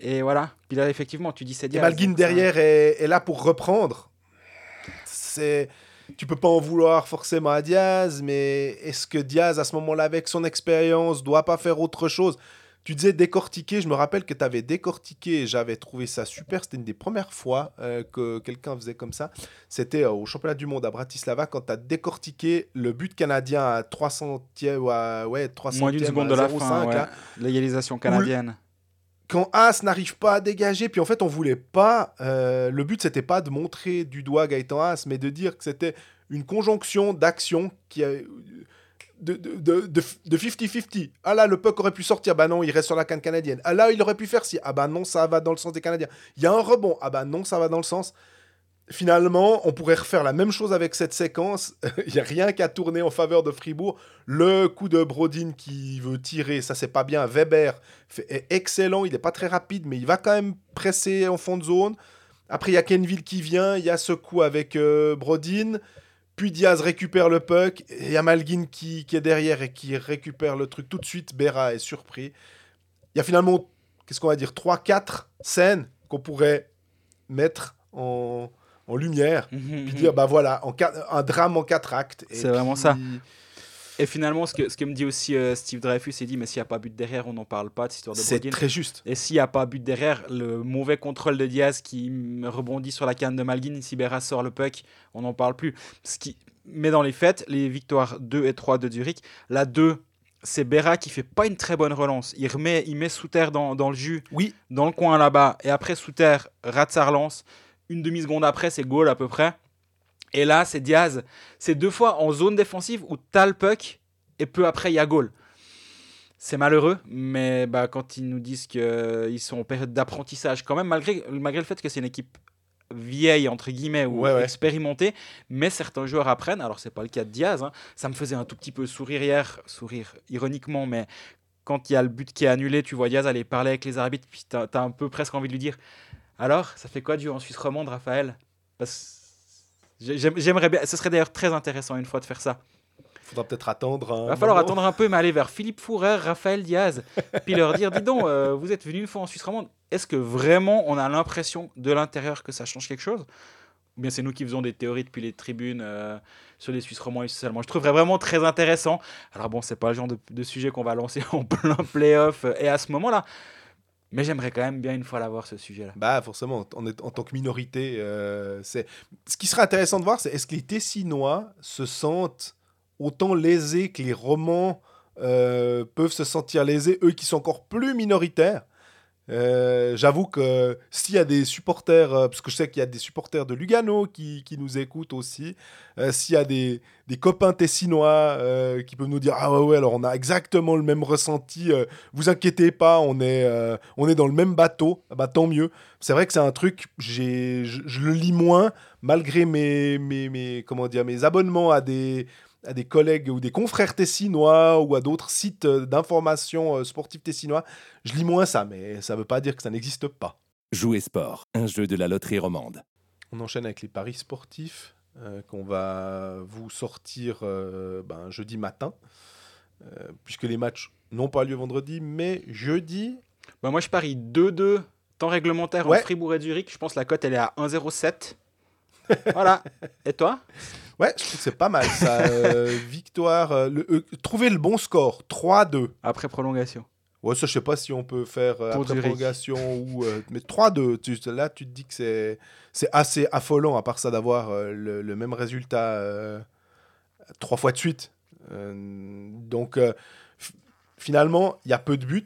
S3: Et voilà. Puis là, effectivement, tu dis c'est
S2: Et
S3: Diaz.
S2: Malguin
S3: donc ça-
S2: derrière est, est là pour reprendre. C'est, tu peux pas en vouloir forcément à Diaz, mais est-ce que Diaz, à ce moment-là, avec son expérience, doit pas faire autre chose? Tu disais décortiquer, je me rappelle que tu avais décortiqué, j'avais trouvé ça super, c'était une des premières fois euh, que quelqu'un faisait comme ça. C'était euh, au championnat du monde à Bratislava, quand tu as décortiqué le but canadien à 300 ou à ouais, 300
S3: Moins d'une seconde de la fin. ouais.
S2: là
S3: L'égalisation canadienne.
S2: Quand As n'arrive pas à dégager, puis en fait on voulait pas, euh, le but c'était pas de montrer du doigt Gaëtan As, mais de dire que c'était une conjonction d'actions qui a de de- de- de- de 50-50. Ah là, le puck aurait pu sortir, bah non, il reste sur la canne canadienne. Ah là, il aurait pu faire ci, ah bah non, ça va dans le sens des Canadiens. Il y a un rebond, ah bah non, ça va dans le sens. Finalement, on pourrait refaire la même chose avec cette séquence. Il n'y a rien qu'à tourner en faveur de Fribourg. Le coup de Brodin qui veut tirer, ça c'est pas bien. Weber est excellent, il n'est pas très rapide, mais il va quand même presser en fond de zone. Après, il y a Kenville qui vient, il y a ce coup avec euh, Brodin. Puis Diaz récupère le puck. Il y a Malguin qui, qui est derrière et qui récupère le truc tout de suite. Berra est surpris. Il y a finalement, qu'est-ce qu'on va dire, 3-4 scènes qu'on pourrait mettre en, en lumière. Puis dire, bah voilà, en un drame en quatre actes.
S3: C'est vraiment ça. Et finalement, ce que, ce que me dit aussi euh, Steve Dreyfus, il dit mais s'il n'y a pas but derrière, on n'en parle pas de cette histoire de
S2: C'est très juste.
S3: Et s'il n'y a pas but derrière, le mauvais contrôle de Diaz qui rebondit sur la canne de Malguin, si Berra sort le puck, on n'en parle plus. Ce qui... Mais dans les faits, les victoires 2 et 3 de Zurich, la 2, c'est Berra qui fait pas une très bonne relance. Il, remet, il met Souter dans, dans le jus,
S2: Oui,
S3: dans le coin là-bas, et après Souter rate sa relance. Une demi-seconde après, c'est goal à peu près. Et là, c'est Diaz. C'est deux fois en zone défensive où t'as le puck, et peu après, il y a goal. C'est malheureux, mais bah, quand ils nous disent qu'ils sont en période d'apprentissage, quand même, malgré, malgré le fait que c'est une équipe vieille, entre guillemets, ou
S2: Ouais, ouais.
S3: expérimentée, mais certains joueurs apprennent. Alors, c'est pas le cas de Diaz. hein. Ça me faisait un tout petit peu sourire hier, sourire ironiquement, mais quand il y a le but qui est annulé, tu vois Diaz aller parler avec les arbitres, puis t'as as un peu presque envie de lui dire Alors, ça fait quoi jouer en Suisse romande, Raphaël? J'aimerais bien, ce serait d'ailleurs très intéressant une fois de faire ça.
S2: faudra peut-être attendre. un
S3: Il va falloir
S2: moment.
S3: attendre un peu, mais aller vers Philippe Fourer, Raphaël Diaz, puis leur dire Dis donc, euh, vous êtes venu une fois en Suisse romande, est-ce que vraiment on a l'impression de l'intérieur que ça change quelque chose? Ou bien c'est nous qui faisons des théories depuis les tribunes euh, sur les Suisses romands et Suisses allemands Je trouverais vraiment très intéressant. Alors bon, c'est pas le genre de, de sujet qu'on va lancer en plein playoff euh, et à ce moment-là, mais j'aimerais quand même bien une fois l'avoir ce sujet-là.
S2: Bah forcément, en, tant que minorité, euh, c'est. Ce qui serait intéressant de voir, c'est est-ce que les Tessinois se sentent autant lésés que les Romans euh, peuvent se sentir lésés, eux qui sont encore plus minoritaires. Euh, J'avoue que s'il y a des supporters, euh, parce que je sais qu'il y a des supporters de Lugano qui, nous écoutent aussi, euh, s'il y a des, copains tessinois qui peuvent nous dire Ah ouais, alors on a exactement le même ressenti, vous inquiétez pas, on est, on est dans le même bateau, Ah bah tant mieux. C'est vrai que c'est un truc, je, je le lis moins, malgré mes, mes, mes, comment dire, mes abonnements à des, à des collègues ou des confrères tessinois ou à d'autres sites euh, d'information euh, sportifs tessinois. Je lis moins ça, mais ça ne veut pas dire que ça n'existe pas.
S4: Jouer sport, un jeu de la loterie romande.
S2: On enchaîne avec les paris sportifs euh, qu'on va vous sortir euh, ben, jeudi matin, euh, puisque les matchs n'ont pas lieu vendredi, mais jeudi.
S3: Bah, moi je parie 2-2 temps réglementaire
S2: Ouais.
S3: en Fribourg et Zurich. Je pense que la cote elle est à 1,07. Voilà. Et toi?
S2: Ouais, je trouve que c'est pas mal ça. euh, victoire. euh, le- euh, trouver le bon score, 3-2.
S3: Après prolongation.
S2: Ouais, ça, je sais pas si on peut faire euh, après prolongation ou. euh, mais 3-2, tu- là, tu te dis que c'est, c'est assez affolant, à part ça, d'avoir euh, le, le même résultat euh, trois fois de suite. Euh, donc, euh, f- finalement, il y a peu de buts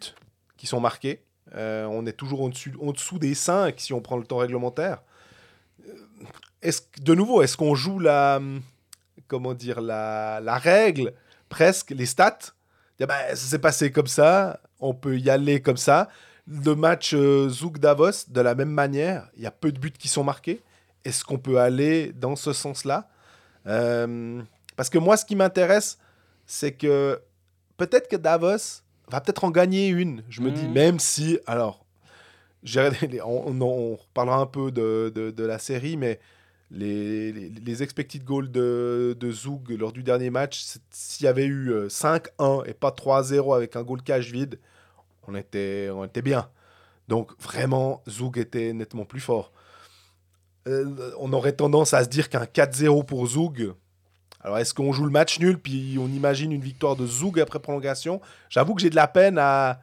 S2: qui sont marqués. Euh, on est toujours en dessous, en dessous des 5 si on prend le temps réglementaire. Est-ce, de nouveau, est-ce qu'on joue la. Comment dire La, la règle, presque, les stats? Bah, ça s'est passé comme ça, on peut y aller comme ça. Le match euh, Zouk-Davos, de la même manière, il y a peu de buts qui sont marqués. Est-ce qu'on peut aller dans ce sens-là? Euh, Parce que moi, ce qui m'intéresse, c'est que peut-être que Davos va peut-être en gagner une. Je me dis,
S3: Mhm.
S2: même si, alors, on, on, on reparlera un peu de, de- de la série, mais les, les, expected goals de, de Zoug lors du dernier match, s'il y avait eu euh, 5-1 et pas 3-0 avec un goal cash vide, on était, on était bien. Donc vraiment, Zoug était nettement plus fort. Euh, on aurait tendance à se dire qu'un 4-0 pour Zoug. Alors est-ce qu'on joue le match nul puis on imagine une victoire de Zoug après prolongation? J'avoue que j'ai de la peine à,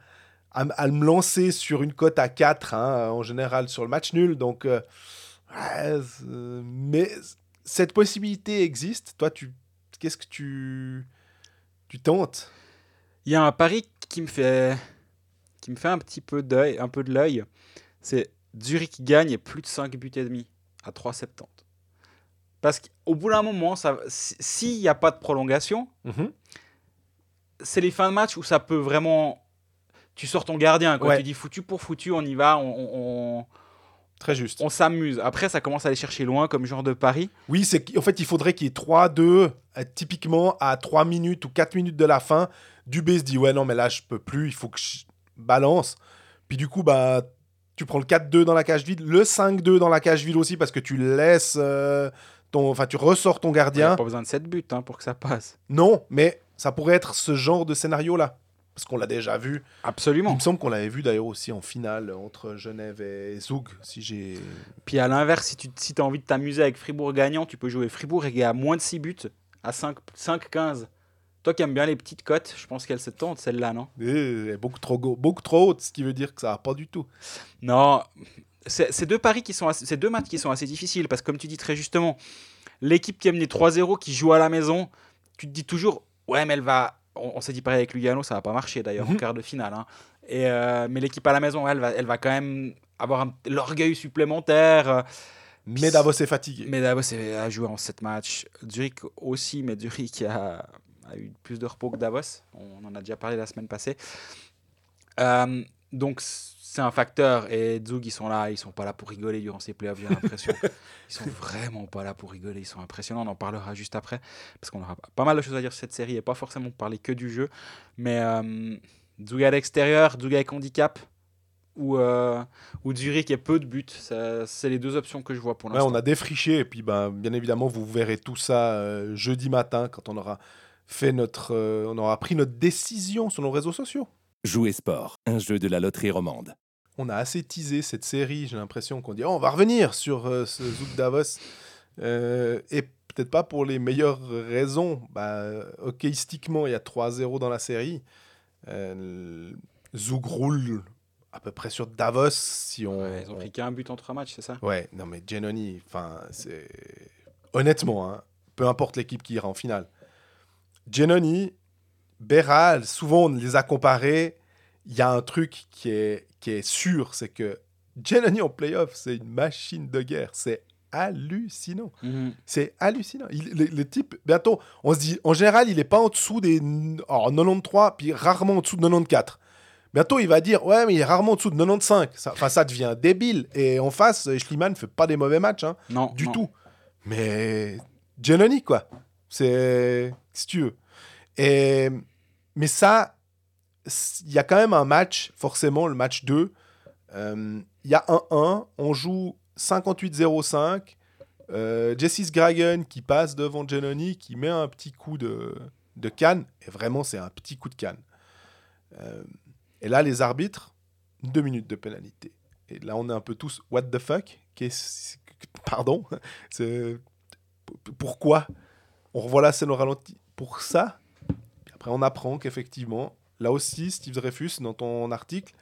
S2: à, à me lancer sur une cote à 4 hein, en général sur le match nul. Donc, euh, ouais, mais cette possibilité existe. Toi, tu, qu'est-ce que tu, tu tentes?
S3: Il y a un pari qui me fait, qui me fait un petit peu d'œil, un peu de l'œil. C'est Zurich gagne et plus de 5 buts et demi à 3,70. Parce qu'au bout d'un moment, si- s'il n'y a pas de prolongation, c'est les fins de match où ça peut vraiment. Tu sors ton gardien.
S2: Ouais.
S3: Tu dis foutu pour foutu, on y va, on-
S2: Très juste.
S3: on s'amuse. Après, ça commence à aller chercher loin comme genre de pari.
S2: Oui, c'est qu'en fait, il faudrait qu'il y ait 3-2, euh, typiquement à 3 minutes ou 4 minutes de la fin. Dubé se dit Ouais, non, mais là, je peux plus, il faut que je balance. Puis du coup, bah, tu prends le 4-2 dans la cage vide, le 5-2 dans la cage vide aussi parce que tu laisses euh, ton, enfin tu ressors ton
S3: Il n'y a
S2: gardien.
S3: pas besoin de 7 buts hein, pour que ça passe.
S2: Non, mais ça pourrait être ce genre de scénario là parce qu'on l'a déjà vu. Il
S3: Absolument.
S2: me semble qu'on l'avait vu d'ailleurs aussi en finale entre Genève et Zug si j'ai
S3: Puis à l'inverse, si tu si as envie de t'amuser avec Fribourg gagnant, tu peux jouer Fribourg et à moins de 6 buts, à 5 5-15. Toi qui aimes bien les petites cotes, je pense qu'elle se tente celle-là, non?
S2: Eh, beaucoup trop go- beaucoup trop haute, ce qui veut dire que ça va pas du tout.
S3: Non, c'est c'est deux paris qui sont assez- c'est deux matchs qui sont assez difficiles parce que comme tu dis très justement, l'équipe qui a mené 3-0 qui joue à la maison, tu te dis toujours ouais mais elle va on, on s'est dit pareil avec Lugano, ça va pas marcher d'ailleurs en
S2: Mhm.
S3: quart de finale hein. Et euh, mais l'équipe à la maison, elle va elle va quand même avoir l'orgueil supplémentaire. euh,
S2: Mais Davos est fatigué.
S3: Mais Davos a joué en 7 matchs. Zurich aussi, mais Zurich a, a eu plus de repos que Davos. On en a déjà parlé la semaine passée. Euh, donc c'est un facteur. Et Zug, ils sont là, ils sont pas là pour rigoler durant ces playoffs, j'ai l'impression. ils sont vraiment pas là pour rigoler. Ils sont impressionnants. On en parlera juste après. Parce qu'on aura pas mal de choses à dire sur cette série et pas forcément parler que du jeu. Mais euh, Zug à l'extérieur, Zug avec handicap. Ou, euh, ou Zurich et peu de buts. Ça, C'est les deux options que je vois pour
S2: Ouais,
S3: l'instant.
S2: on a défriché et puis ben, bien évidemment vous verrez tout ça euh, jeudi matin quand on aura fait notre euh, on aura pris notre décision sur nos réseaux sociaux.
S4: Jouer sport, un jeu de la loterie romande.
S2: On a assez teasé cette série, j'ai l'impression qu'on dit oh, on va revenir sur euh, ce Zouk Davos Euh, et peut-être pas pour les meilleures raisons. Bah, hockeystiquement, il y a 3-0 dans la série. Euh, Zouk roule à peu près sur Davos si on,
S3: Ouais, ils ont
S2: on-
S3: pris qu'un but en trois matchs, c'est ça?
S2: Ouais, non mais Genoni, c'est. Honnêtement, hein, peu importe l'équipe qui ira en finale. Genoni, Beral, souvent on les a comparés. Il y a un truc qui est, qui est sûr, c'est que Genoni en playoff, c'est une machine de guerre. C'est hallucinant. C'est hallucinant. Il- le, le type, bientôt, on se dit, en général, il n'est pas en dessous des alors, 93, puis rarement en dessous de 94. Bientôt, il va dire, ouais, mais il est rarement en dessous de 95. Ça- Enfin, ça, devient débile. Et en face, Schliemann ne fait pas des mauvais matchs, hein,
S3: Non,
S2: du
S3: non.
S2: tout. Mais Giannoni, quoi. C'est. Si tu veux. Et... Mais ça, il y a quand même un match, forcément, le match 2. Euh, Il y a 1-1, on joue 58-05. Euh, Jesse Gragen qui passe devant Giannoni, qui met un petit coup de, de canne. Et vraiment, c'est un petit coup de canne. Euh, et là, les arbitres, deux minutes de pénalité. Et là, on est un peu tous what the fuck? Pardon? Pourquoi? On revoit la scène au ralenti pour ça. Après, on apprend qu'effectivement, là aussi, Steve Dreyfus, dans ton article,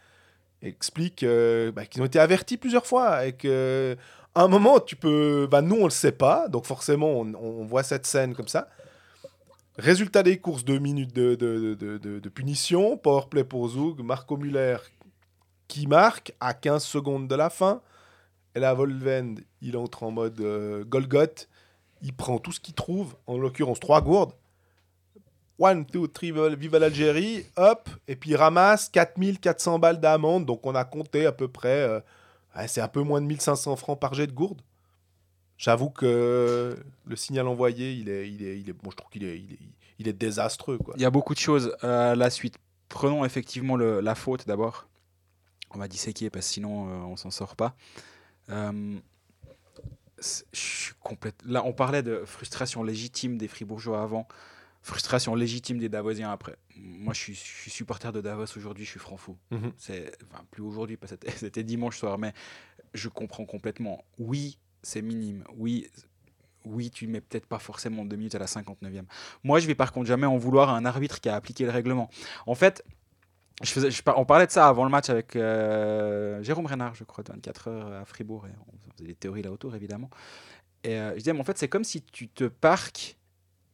S2: explique euh, bah, qu'ils ont été avertis plusieurs fois et que un moment, tu peux. Bah, nous, on le sait pas, donc forcément, on, voit cette scène comme ça. Résultat des courses, deux minutes de, de, de, punition. Powerplay pour Zug. Marco Muller qui marque à 15 secondes de la fin. Et là, Volvend, il entre en mode euh. Il prend tout ce qu'il trouve, en l'occurrence trois gourdes. One, two, three, vive l'Algérie. Hop. Et puis il ramasse 4400 balles d'amende. Donc on a compté à peu près. euh, c'est un peu moins de 1500 francs par jet de gourde. J'avoue que le signal envoyé, il est, il est, il est, bon, je trouve qu'il est, il est, il est désastreux.
S3: Il y a beaucoup de choses à la suite. Prenons effectivement la faute d'abord. On va disséquer parce que sinon euh, on s'en sort pas. Euh, je suis complète- Là, on parlait de frustration légitime des Fribourgeois avant, frustration légitime des Davosiens après. Moi, je suis, je suis supporter de Davos aujourd'hui, je suis franc fou.
S2: Mhm.
S3: C'est enfin, plus aujourd'hui parce que c'était- dimanche soir, mais je comprends complètement. Oui, c'est minime. Oui, oui, tu mets peut-être pas forcément deux minutes à la 59e. Moi, je vais par contre jamais en vouloir à un arbitre qui a appliqué le règlement. En fait, je faisais, je par- on parlait de ça avant le match avec euh, Jérôme Renard, je crois, de 24 heures à Fribourg, et on faisait des théories là autour, évidemment. Et euh, je disais, mais en fait, c'est comme si tu te parques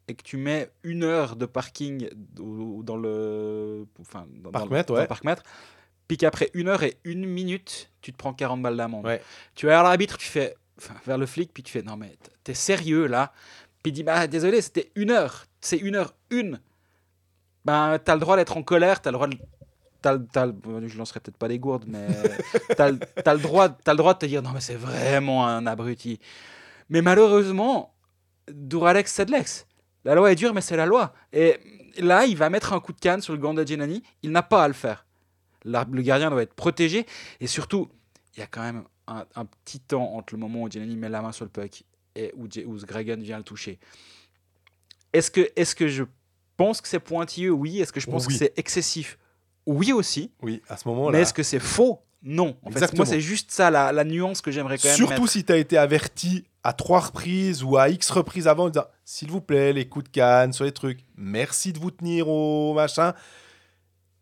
S3: et que tu mets une heure de parking dans le, enfin, dans,
S2: ouais.
S3: parc-mètre, puis qu'après une heure et une minute, tu te prends 40 balles d'amende.
S2: Ouais.
S3: Tu vas à l'arbitre, tu fais enfin, vers le flic, puis tu fais non mais t'es sérieux là? Puis il dit bah désolé, c'était une heure, c'est une heure une. Ben t'as le droit d'être en colère, t'as le droit de t'as je lancerai peut-être pas des gourdes, mais t'as t'as le droit, t'as le droit de te dire non mais c'est vraiment un abruti. Mais malheureusement, Duralex c'est de l'ex. La loi est dure, mais c'est la loi. Et là, il va mettre un coup de canne sur le gant de Genani. Il n'a pas à le faire. Le gardien doit être protégé et surtout, il y a quand même un, un petit temps entre le moment où Giannini met la main sur le puck et où, où Sgragan vient le toucher. Est-ce que, est que je pense que c'est pointilleux? Oui. Est-ce que je pense
S2: Oui.
S3: que c'est excessif? Oui aussi.
S2: Oui, à ce moment-là.
S3: Mais est-ce que c'est faux? Non. En fait,
S2: Exactement.
S3: moi, c'est juste ça, la, la nuance que j'aimerais quand même
S2: Surtout
S3: mettre.
S2: si tu as été averti à trois reprises ou à X reprises avant en disant s'il vous plaît, les coups de canne sur les trucs, merci de vous tenir au machin.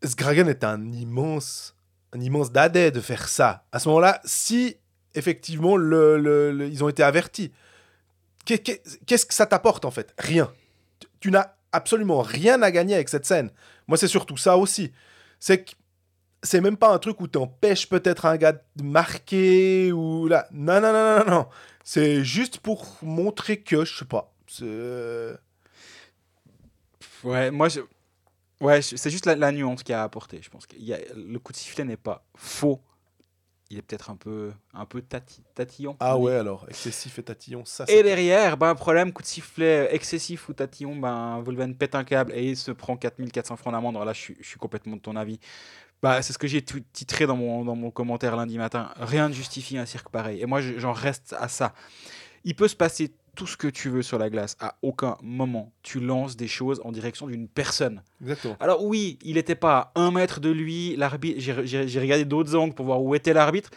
S2: Sgragan est un immense, un immense dadais de faire ça. À ce moment-là, si effectivement le, le- le- ils ont été avertis, qu'est- qu'est- qu'est-ce que ça t'apporte en fait? Rien. Tu- Tu n'as absolument rien à gagner avec cette scène. Moi, c'est surtout ça aussi. C'est que c'est même pas un truc où t'empêches peut-être un gars de marquer ou là. Non, non, non, non, non. C'est juste pour montrer que, je sais pas. c'est-
S3: Ouais, moi, je... ouais, c'est juste la, la nuance qu'il y a à apporter. Je pense que le coup de sifflet n'est pas faux. Il est peut-être un peu, un peu tati- tatillon.
S2: Ah ouais, alors, excessif et tatillon, ça
S3: Et derrière, ben, problème, coup de sifflet excessif ou tatillon, ben, Volven pète un câble et il se prend 4400 francs d'amende. Là, je suis complètement de ton avis. Bah, c'est ce que j'ai titré dans mon, dans mon commentaire lundi matin. Rien ne justifie un cirque pareil. Et moi, je- j'en reste à ça. Il peut se passer tout ce que tu veux sur la glace. À aucun moment, tu lances des choses en direction d'une personne.
S2: Exactement.
S3: Alors oui, il n'était pas à un mètre de lui. L'arbitre, j'ai- regardé d'autres angles pour voir où était l'arbitre.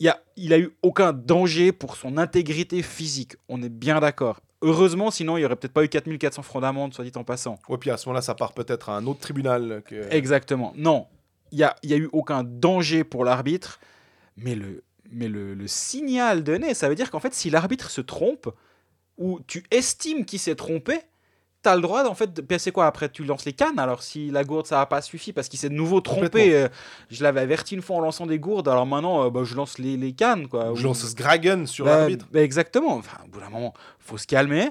S3: Il a, il a eu aucun danger pour son intégrité physique. On est bien d'accord. Heureusement, sinon il n'y aurait peut-être pas eu 4400 francs d'amende, soit dit en passant.
S2: Ouais, puis à ce moment-là, ça part peut-être à un autre tribunal. Que...
S3: Exactement. Non, n'y a, il y a eu aucun danger pour l'arbitre, mais le, mais le, le signal donné, ça veut dire qu'en fait, si l'arbitre se trompe, ou tu estimes qu'il s'est trompé, tu as le droit, en fait, de... puis c'est quoi après Tu lances les cannes, alors si la gourde, ça n'a pas suffi parce qu'il s'est de nouveau trompé, euh, je l'avais averti une fois en lançant des gourdes, alors maintenant, euh, bah, je lance les, les cannes. Quoi.
S2: Je lance Sgragan sur
S3: bah,
S2: l'arbitre.
S3: bah, exactement. Enfin, au bout d'un moment, faut se calmer.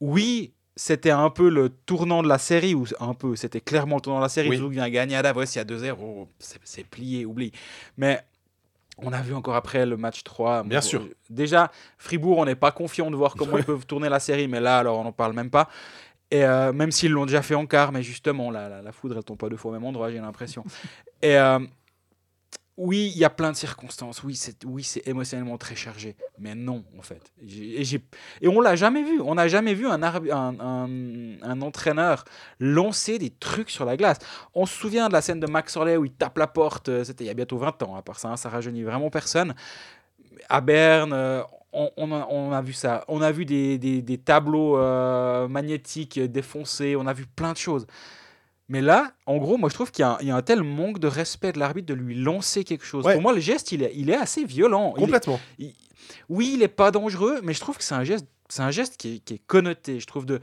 S3: Oui, c'était un peu le tournant de la série, ou un peu, c'était clairement le tournant de la série.
S2: Oui.
S3: Zug vient gagner à Davos, il y a 2-0, oh, c'est plié, oublie. Mais on a vu encore après le match 3.
S2: Bien
S3: bon,
S2: sûr.
S3: Déjà, Fribourg, on n'est pas confiant de voir comment ils peuvent tourner la série, mais là, alors on n'en parle même pas. Et euh, même s'ils l'ont déjà fait en quart, mais justement, la, la, la foudre, elle tombe pas deux fois au même endroit, j'ai l'impression. Et euh, oui, il y a plein de circonstances. Oui, c'est oui, c'est émotionnellement très chargé. Mais non, en fait. Et, et on l'a jamais vu. On n'a jamais vu un, un, entraîneur lancer des trucs sur la glace. On se souvient de la scène de Max Orley où il tape la porte. euh, C'était il y a bientôt 20 ans. À part ça, hein, ça rajeunit vraiment personne. À Berne, euh, on, a, vu ça. On a vu des tableaux euh, magnétiques défoncés. On a vu plein de choses. Mais là, en gros, moi je trouve qu'il y, a un- il y a un tel manque de respect de l'arbitre de lui lancer quelque chose.
S2: Ouais.
S3: Pour moi, le geste, il est, il est assez violent. Il est-
S2: Complètement.
S3: il- oui, il est pas dangereux, mais je trouve que c'est un geste, c'est un geste qui est, qui est connoté. Je trouve de,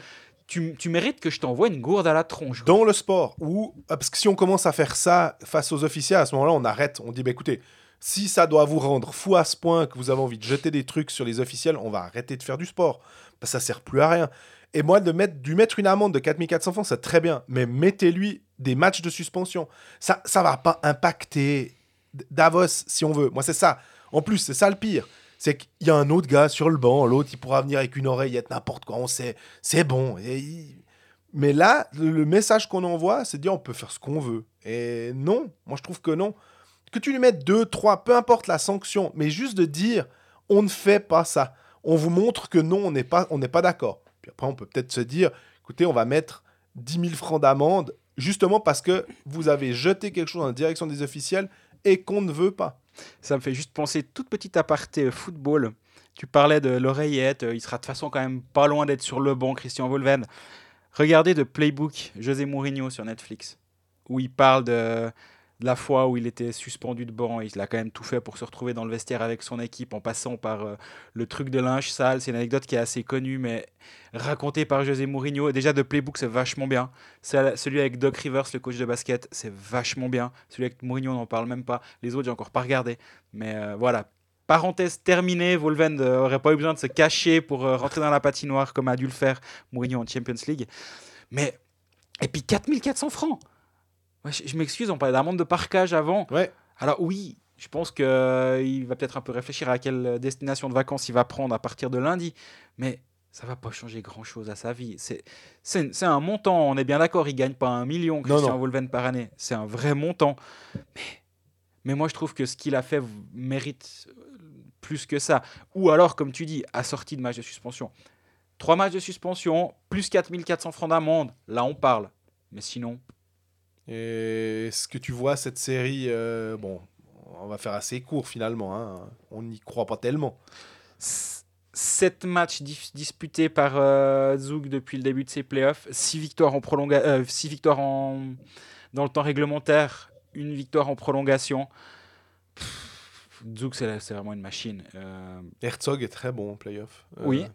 S3: tu, tu mérites que je t'envoie une gourde à la tronche.
S2: Dans le sport, ou ah, parce que si on commence à faire ça face aux officiels, à ce moment-là, on arrête. On dit, bah, écoutez, si ça doit vous rendre fou à ce point que vous avez envie de jeter des trucs sur les officiels, on va arrêter de faire du sport. Que ça sert plus à rien. Et moi, de mettre, lui mettre une amende de 4400 francs, c'est très bien. Mais mettez-lui des matchs de suspension. Ça ça va pas impacter Davos, si on veut. Moi, c'est ça. En plus, c'est ça le pire. C'est qu'il y a un autre gars sur le banc, l'autre, il pourra venir avec une oreillette, n'importe quoi, on sait. C'est bon. Mais là, le message qu'on envoie, c'est de dire on peut faire ce qu'on veut. Et non, moi je trouve que non. Que tu lui mettes deux, trois, peu importe la sanction, mais juste de dire on ne fait pas ça. On vous montre que non, on n'est pas, on n'est pas d'accord. Puis après, on peut peut-être se dire écoutez, on va mettre 10 000 francs d'amende justement parce que vous avez jeté quelque chose dans la direction des officiels et qu'on ne veut pas.
S3: Ça me fait juste penser, toute petite aparté euh, football. Tu parlais de l'oreillette, euh, il sera de toute façon quand même pas loin d'être sur le banc, Christian Volven. Regardez de Playbook, José Mourinho sur Netflix, où il parle de, la fois où il était suspendu de banc. Il a quand même tout fait pour se retrouver dans le vestiaire avec son équipe en passant par euh, le truc de linge sale. C'est une anecdote qui est assez connue, mais racontée par José Mourinho. Déjà, de Playbook, c'est vachement bien. Celui avec Doc Rivers, le coach de basket, c'est vachement bien. Celui avec Mourinho, on n'en parle même pas. Les autres, j'ai encore pas regardé. Mais euh, voilà. Parenthèse terminée, Volven n'aurait pas eu besoin de se cacher pour euh, rentrer dans la patinoire comme a dû le faire Mourinho en Champions League. Mais, et puis 4400 francs Ouais, Je, je m'excuse, on parlait d'amende de parquage avant.
S2: Ouais.
S3: Alors oui, je pense qu'il va peut-être un peu réfléchir à quelle destination de vacances il va prendre à partir de lundi. Mais ça va pas changer grand-chose à sa vie. C'est un montant, on est bien d'accord, il gagne pas un million, Christian
S2: non.
S3: Volven, par année. C'est un vrai montant. Mais Mais moi, je trouve que ce qu'il a fait mérite euh, plus que ça. Ou alors, comme tu dis, assorti de match de suspension. Trois matchs de suspension, plus 4400 francs d'amende. Là, on parle. Mais sinon,
S2: Et est-ce que tu vois cette série euh, Bon, on va faire assez court finalement. hein. On n'y croit pas tellement.
S3: sept matchs disputés par euh, Zug depuis le début de ses playoffs. Six victoires, en prolonga euh, six victoires en... dans le temps réglementaire, une victoire en prolongation. Pff, Zug, c'est vraiment une machine. Euh,
S2: Herzog est très bon en playoff.
S3: Oui.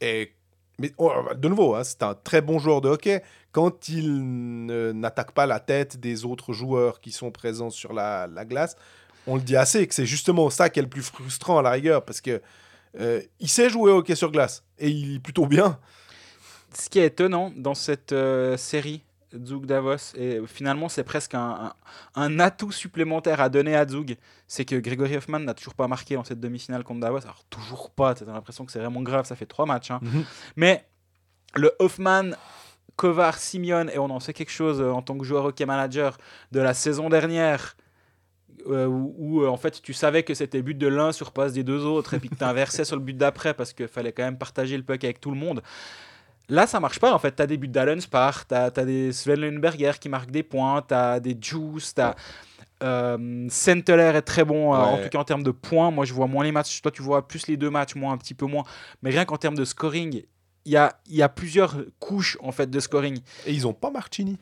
S2: Et mais oh, de nouveau, hein, c'est un très bon joueur de hockey quand il n'attaque pas la tête des autres joueurs qui sont présents sur la, la glace. On le dit assez que c'est justement ça qui est le plus frustrant à la rigueur parce que euh, il sait jouer au hockey sur glace et il est plutôt bien.
S3: ce qui est étonnant dans cette euh, série Zug Davos, et finalement c'est presque un, un- un atout supplémentaire à donner à Zug, c'est que Gregory Hoffman n'a toujours pas marqué dans cette demi-finale contre Davos. Alors toujours pas, t'as l'impression que c'est vraiment grave, ça fait trois matchs. hein. Mais le Hoffman, Kovar, Simeon, et on en sait quelque chose euh, en tant que joueur hockey manager de la saison dernière, euh, où, où, euh, en fait tu savais que c'était le but de l'un sur passe des deux autres, et puis que tu inversais sur le but d'après parce qu'il fallait quand même partager le puck avec tout le monde. Là, ça marche pas en fait. Tu as des buts d'Allenspar, tu as, des Sven Lundberger qui marquent des points, tu as des Juice, tu as. Euh, Senteler est très bon, euh, en tout cas en termes de points. Moi, je vois moins les matchs. Toi, tu vois plus les deux matchs, moi un petit peu moins. Mais rien qu'en termes de scoring, il y a, y a plusieurs couches en fait de scoring.
S2: Et ils ont pas Marchini.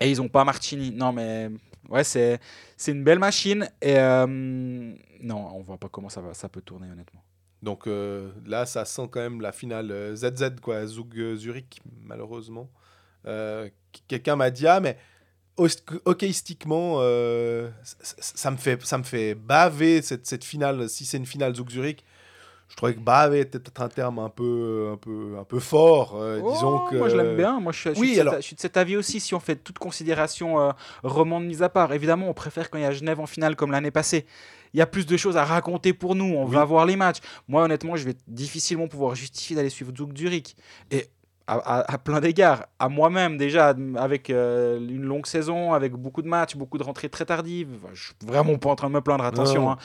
S3: Et ils ont pas Martini. Non, mais ouais, c'est c'est une belle machine. Et euh, non, on voit pas comment ça, va, ça peut tourner, honnêtement.
S2: Donc euh, là, ça sent quand même la finale euh, ZZ, quoi, Zug euh, Zurich, malheureusement. Euh, qu- Quelqu'un m'a dit, ah, mais hockeyistiquement, euh, ça, me fait, ça me fait baver cette, cette finale, si c'est une finale Zug Zurich. Je trouvais que baver était peut-être un terme un peu, un peu, un peu fort. euh, disons
S3: Oh,
S2: que...
S3: Moi, je l'aime bien. Moi, je, suis- je
S2: Oui,
S3: suis de
S2: alors-
S3: cet, je suis de cet avis aussi, si on fait toute considération euh, romande mise à part. Évidemment, on préfère quand il y a Genève en finale comme l'année passée. Il y a plus de choses à raconter pour nous. On
S2: Oui.
S3: va voir les matchs. Moi, honnêtement, je vais difficilement pouvoir justifier d'aller suivre Zug Zurich. Et à, à- à plein d'égards, à moi-même déjà, avec euh, une longue saison, avec beaucoup de matchs, beaucoup de rentrées très tardives. Enfin, je suis vraiment pas en train de me plaindre, attention. Hein.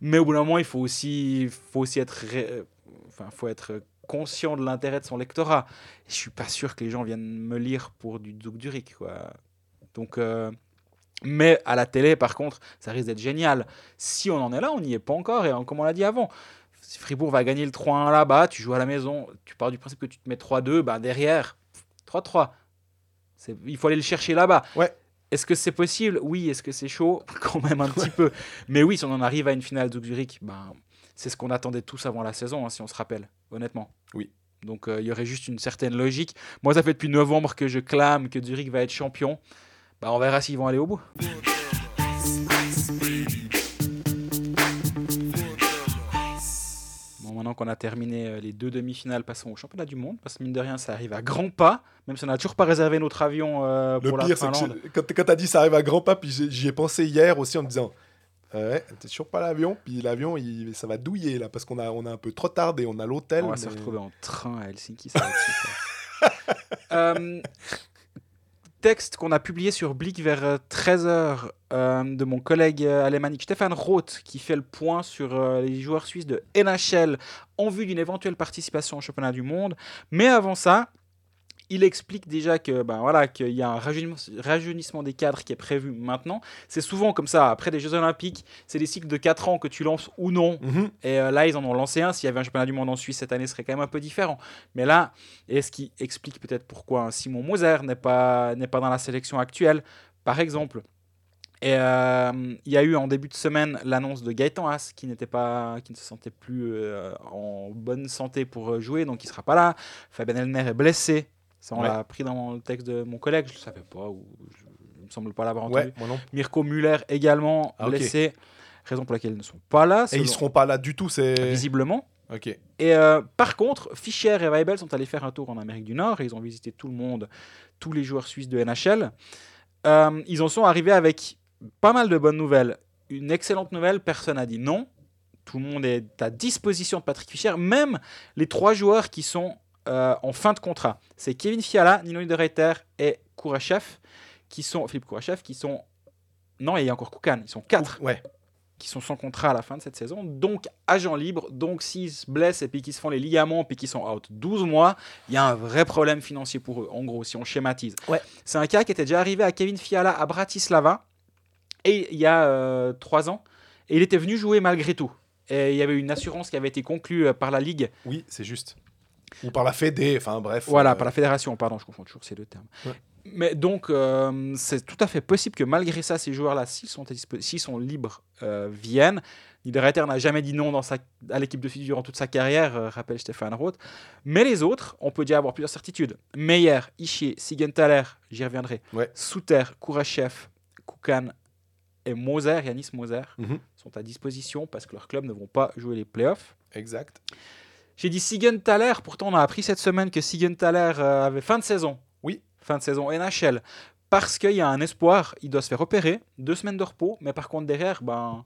S3: Mais au bout d'un moment, il faut aussi, faut aussi être, ré- enfin, faut être conscient de l'intérêt de son lectorat. Je suis pas sûr que les gens viennent me lire pour du Zug Zurich, quoi. Donc, euh, mais à la télé, par contre, ça risque d'être génial. Si on en est là, on n'y est pas encore. Et comme on l'a dit avant, si Fribourg va gagner le 3-1 là-bas, tu joues à la maison, tu pars du principe que tu te mets 3-2, bah derrière, 3-3. C'est- Il faut aller le chercher là-bas.
S2: Ouais.
S3: Est-ce que c'est possible? Oui. Est-ce que c'est chaud? Quand même un petit peu. Mais oui, si on en arrive à une finale Zug Zurich, ben, c'est ce qu'on attendait tous avant la saison, hein, si on se rappelle, honnêtement.
S2: Oui.
S3: Donc euh, il y aurait juste une certaine logique. Moi, ça fait depuis novembre que je clame que Zurich va être champion. Bah, on verra s'ils vont aller au bout. Bon, maintenant qu'on a terminé euh, les deux demi-finales, passons au championnat du monde. Parce que mine de rien, ça arrive à grands pas. Même si on n'a toujours pas réservé notre avion euh,
S2: Le
S3: pour
S2: pire,
S3: la
S2: c'est que quand, quand t'as dit ça arrive à grand pas, puis j'ai- j'y ai pensé hier aussi en me disant euh, Ouais, t'es toujours pas l'avion, puis l'avion, il- ça va douiller là, parce qu'on a, on a un peu trop tardé, on a l'hôtel.
S3: On va se
S2: mais-
S3: retrouver en train à Helsinki, ça va être super. Euh, texte qu'on a publié sur Blick vers 13h de mon collègue euh, alémanique Stéphane Roth qui fait le point sur euh, les joueurs suisses de NHL en vue d'une éventuelle participation au championnat du monde. Mais avant ça, il explique déjà que ben voilà qu'il y a un rajeunissement, des cadres qui est prévu maintenant. C'est souvent comme ça. Après les Jeux Olympiques, c'est des cycles de 4 ans que tu lances ou non.
S2: Mhm.
S3: Et euh, là, ils en ont lancé un. S'il y avait un championnat du monde en Suisse cette année, ce serait quand même un peu différent. Mais là, et ce qui explique peut-être pourquoi Simon Moser n'est pas, n'est pas dans la sélection actuelle, par exemple. Et euh, il y a eu en début de semaine l'annonce de Gaëtan Haas qui, n'était pas, qui ne se sentait plus euh, en bonne santé pour jouer, donc il ne sera pas là. Fabien Elner est blessé. Ça, on
S2: Ouais.
S3: l'a appris dans le texte de mon collègue. Je ne le savais pas, ou je, il me semble pas l'avoir entendu.
S2: Ouais, moi non.
S3: Mirko Müller également
S2: Ah,
S3: blessé. Raison pour laquelle ils ne sont pas là.
S2: Et ils
S3: selon-
S2: seront pas là du tout, c'est.
S3: visiblement.
S2: Ok.
S3: Et euh, par contre, Fischer et Weibel sont allés faire un tour en Amérique du Nord. Ils ont visité tout le monde, tous les joueurs suisses de NHL. Euh, ils en sont arrivés avec pas mal de bonnes nouvelles. Une excellente nouvelle, personne n'a dit non. Tout le monde est à disposition de Patrick Fischer, même les trois joueurs qui sont euh, en fin de contrat. C'est Kevin Fiala, Nino Niederreiter et Kourachev, qui sont, Philippe Kourachev, qui sont Non, et il y a encore Koukan. Ils sont quatre
S2: Ouais.
S3: qui sont sans contrat à la fin de cette saison. Donc, agents libres. Donc, s'ils se blessent et puis qu'ils se font les ligaments puis qu'ils sont out 12 mois, il y a un vrai problème financier pour eux, en gros, si on schématise.
S2: Ouais.
S3: C'est un cas qui était déjà arrivé à Kevin Fiala à Bratislava et il y a euh, trois ans. Et il était venu jouer malgré tout. Et il y avait une assurance qui avait été conclue euh, par la Ligue
S2: Oui, c'est juste. Ou par la Fédé, enfin bref.
S3: Voilà,
S2: euh,
S3: par la fédération, pardon, je confonds toujours ces deux termes.
S2: Ouais.
S3: Mais donc, euh, c'est tout à fait possible que malgré ça, ces joueurs-là, s'ils sont, sont libres, euh, viennent. Niederreiter n'a jamais dit non dans sa, à l'équipe de Suisse durant toute sa carrière, euh, rappelle Stéphane Roth. Mais les autres, on peut déjà avoir plusieurs certitudes. Meyer, Ischier, Sigenthaler, j'y reviendrai.
S2: Ouais.
S3: Souter, Kourachev, Koukan et Moser, Yanis Moser,
S2: Mhm.
S3: sont à disposition parce que leurs clubs ne vont pas jouer les playoffs.
S2: Exact.
S3: J'ai dit Sigenthaler, pourtant on a appris cette semaine que Sigenthaler euh, avait fin de saison.
S2: Oui.
S3: Fin de saison NHL. Parce qu'il y a un espoir, il doit se faire opérer, deux semaines de repos, mais par contre derrière, ben,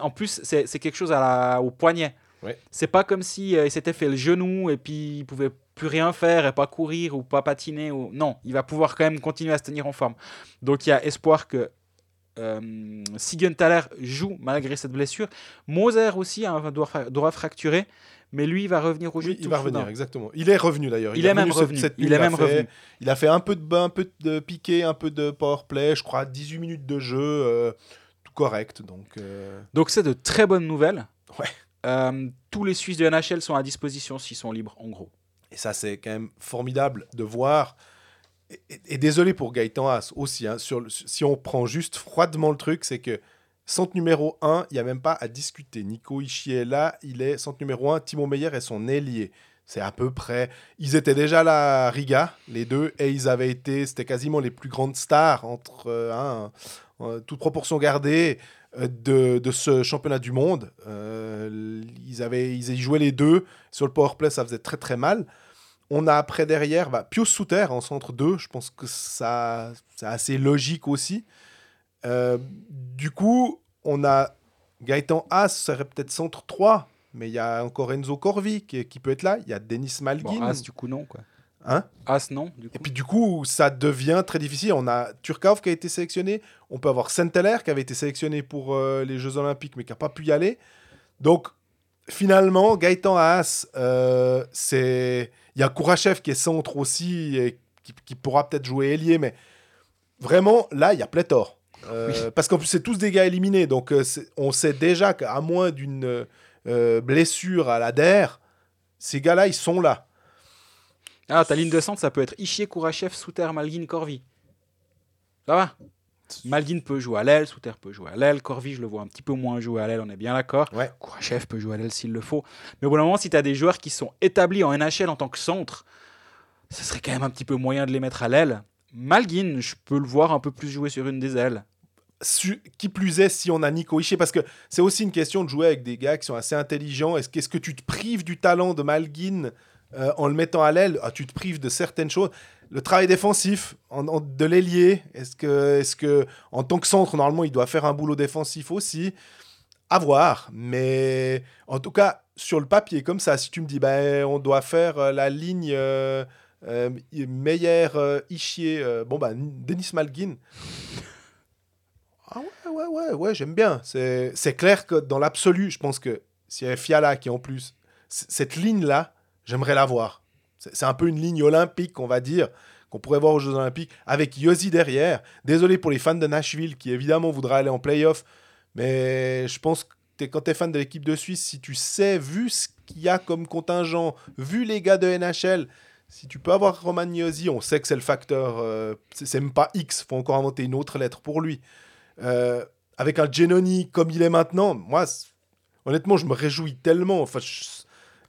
S3: en plus c'est c'est quelque chose à la- au poignet.
S2: Ouais.
S3: C'est pas comme si euh, il s'était fait le genou et puis il pouvait plus rien faire et pas courir ou pas patiner. Ou... Non, il va pouvoir quand même continuer à se tenir en forme. Donc il y a espoir que euh, Sigenthaler joue malgré cette blessure. Moser aussi a un doigt, fra- doigt fracturé, mais lui il va revenir au jeu.
S2: Oui, il va revenir, exactement. Il est revenu d'ailleurs.
S3: Il est même revenu.
S2: cette
S3: Il est même
S2: fait-
S3: revenu.
S2: Il a fait un peu de, un peu de piqué, un peu de powerplay, je crois 18 minutes de jeu, euh, tout correct. Donc, euh,
S3: Donc c'est de très bonnes nouvelles.
S2: Ouais.
S3: Euh, tous les Suisses de NHL sont à disposition s'ils sont libres, en gros.
S2: Et ça, c'est quand même formidable de voir. Et, désolé pour Gaëtan Haas aussi. hein, sur si on prend juste froidement le truc, c'est que centre numéro 1, il n'y a même pas à discuter. Nico Ishii est là, il est centre numéro 1. Timon Meyer est son ailier. C'est à peu près. Ils étaient déjà là à Riga, les deux, et ils avaient été. C'était quasiment les plus grandes stars, entre euh, hein, euh, toute proportion gardée, euh, de, de ce championnat du monde. Euh, ils, avaient, ils jouaient les deux. Sur le powerplay, ça faisait très très mal. On a après derrière bah, Pius Souter en centre 2. Je pense que ça c'est assez logique aussi. Euh, du coup, on a Gaëtan Haas, serait peut-être centre 3. Mais il y a encore Enzo Corvi qui, qui peut être là. Il y a Denis Malgin.
S3: Bon, As, du coup, non. Quoi.
S2: Hein?
S3: As, non. Du coup.
S2: et puis du coup, ça devient très difficile. On a Turkov qui a été sélectionné. On peut avoir Senteler qui avait été sélectionné pour euh, les Jeux Olympiques mais qui n'a pas pu y aller. Donc finalement, Gaëtan Haas, euh, c'est... Il y a Kourachev qui est centre aussi et qui, qui pourra peut-être jouer ailier. Mais vraiment, là, il y a pléthore. Euh, Parce qu'en plus, c'est tous des gars éliminés. Donc euh, on sait déjà qu'à moins d'une euh, blessure à la DER, ces gars-là, ils sont là.
S3: Ah, ta ligne de centre, ça peut être Ischier, Kourachev, Souter, Malgin, Corvi. Ça va? Malgin peut jouer à l'aile, Souter peut jouer à l'aile, Corvi, je le vois un petit peu moins jouer à l'aile, on est bien d'accord.
S2: Ouais.
S3: Kourachev peut jouer à l'aile s'il le faut. Mais au bout d'un moment, si tu as des joueurs qui sont établis en NHL en tant que centre, ce serait quand même un petit peu moyen de les mettre à l'aile. Malgin, je peux le voir un peu plus jouer sur une des ailes.
S2: Su- qui plus est si on a Nico Ishii parce que c'est aussi une question de jouer avec des gars qui sont assez intelligents est-ce qu'est-ce que tu te prives du talent de Malgin euh, en le mettant à l'aile? Ah, tu te prives de certaines choses le travail défensif en- en- de l'ailier est-ce que en tant que centre normalement il doit faire un boulot défensif aussi? À voir mais en tout cas sur le papier comme ça si tu me dis ben on doit faire euh, la ligne euh, euh, euh, euh, bon bah Denis Malgin ah ouais, ouais, ouais, ouais, j'aime bien. C'est clair que dans l'absolu, je pense que s'il y avait Fiala qui en plus, cette ligne-là, j'aimerais la voir. C'est un peu une ligne olympique, on va dire, qu'on pourrait voir aux Jeux Olympiques, avec Yossi derrière. Désolé pour les fans de Nashville qui évidemment voudraient aller en playoff, mais je pense que quand tu es fan de l'équipe de Suisse, si tu sais, vu ce qu'il y a comme contingent, vu les gars de NHL, si tu peux avoir Roman Yossi, on sait que c'est le facteur, euh, c'est même pas X, faut encore inventer une autre lettre pour lui. Euh, avec un Genoni comme il est maintenant, moi, honnêtement, je me réjouis tellement. Enfin,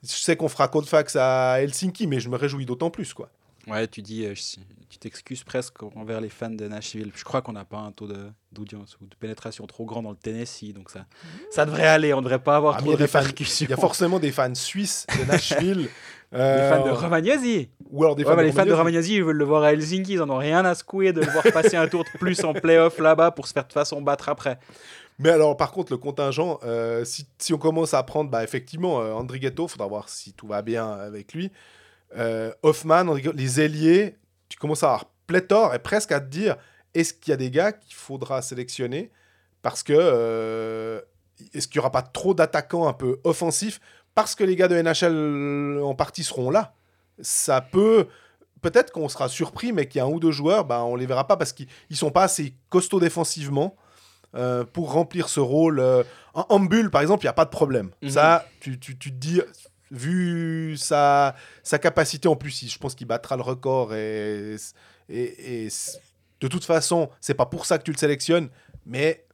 S2: je sais qu'on fera Codefax à Helsinki, mais je me réjouis d'autant plus, quoi.
S3: Ouais, tu dis, euh, je- tu t'excuses presque envers les fans de Nashville. Je crois qu'on n'a pas un taux de- d'audience ou de pénétration trop grand dans le Tennessee, donc ça, ça devrait aller. On ne devrait pas avoir
S2: Ah,
S3: trop
S2: il y
S3: de
S2: des
S3: répercussions.
S2: Il y a forcément des fans suisses de Nashville.
S3: Des
S2: euh,
S3: fans de Romagnosi.
S2: Ou alors des
S3: Ouais,
S2: fans
S3: bah,
S2: de
S3: les fans de
S2: Romagnosi.
S3: Romagnosi, ils veulent le voir à Helsinki. Ils en ont rien à secouer de le voir passer un tour de plus en playoff là-bas pour se faire de façon battre après.
S2: Mais alors, par contre, le contingent, euh, si, on commence à prendre, bah, effectivement, euh, Andrighetto, il faudra voir si tout va bien avec lui. Euh, Hoffman, les ailiers, tu commences à avoir pléthore et presque à te dire est-ce qu'il y a des gars qu'il faudra sélectionner? Parce que euh, est-ce qu'il n'y aura pas trop d'attaquants un peu offensifs? Parce que les gars de NHL en partie seront là Ça peut peut-être qu'on sera surpris, mais qu'il y a un ou deux joueurs, bah, on les verra pas parce qu'ils ne sont pas assez costauds défensivement. Euh, pour remplir ce rôle. euh, en, en bulle, par exemple, il n'y a pas de problème.
S3: Mhm.
S2: Ça, tu, tu, tu te dis, vu sa, sa capacité en plus, je pense qu'il battra le record. Et, et, et de toute façon, c'est pas pour ça que tu le sélectionnes, mais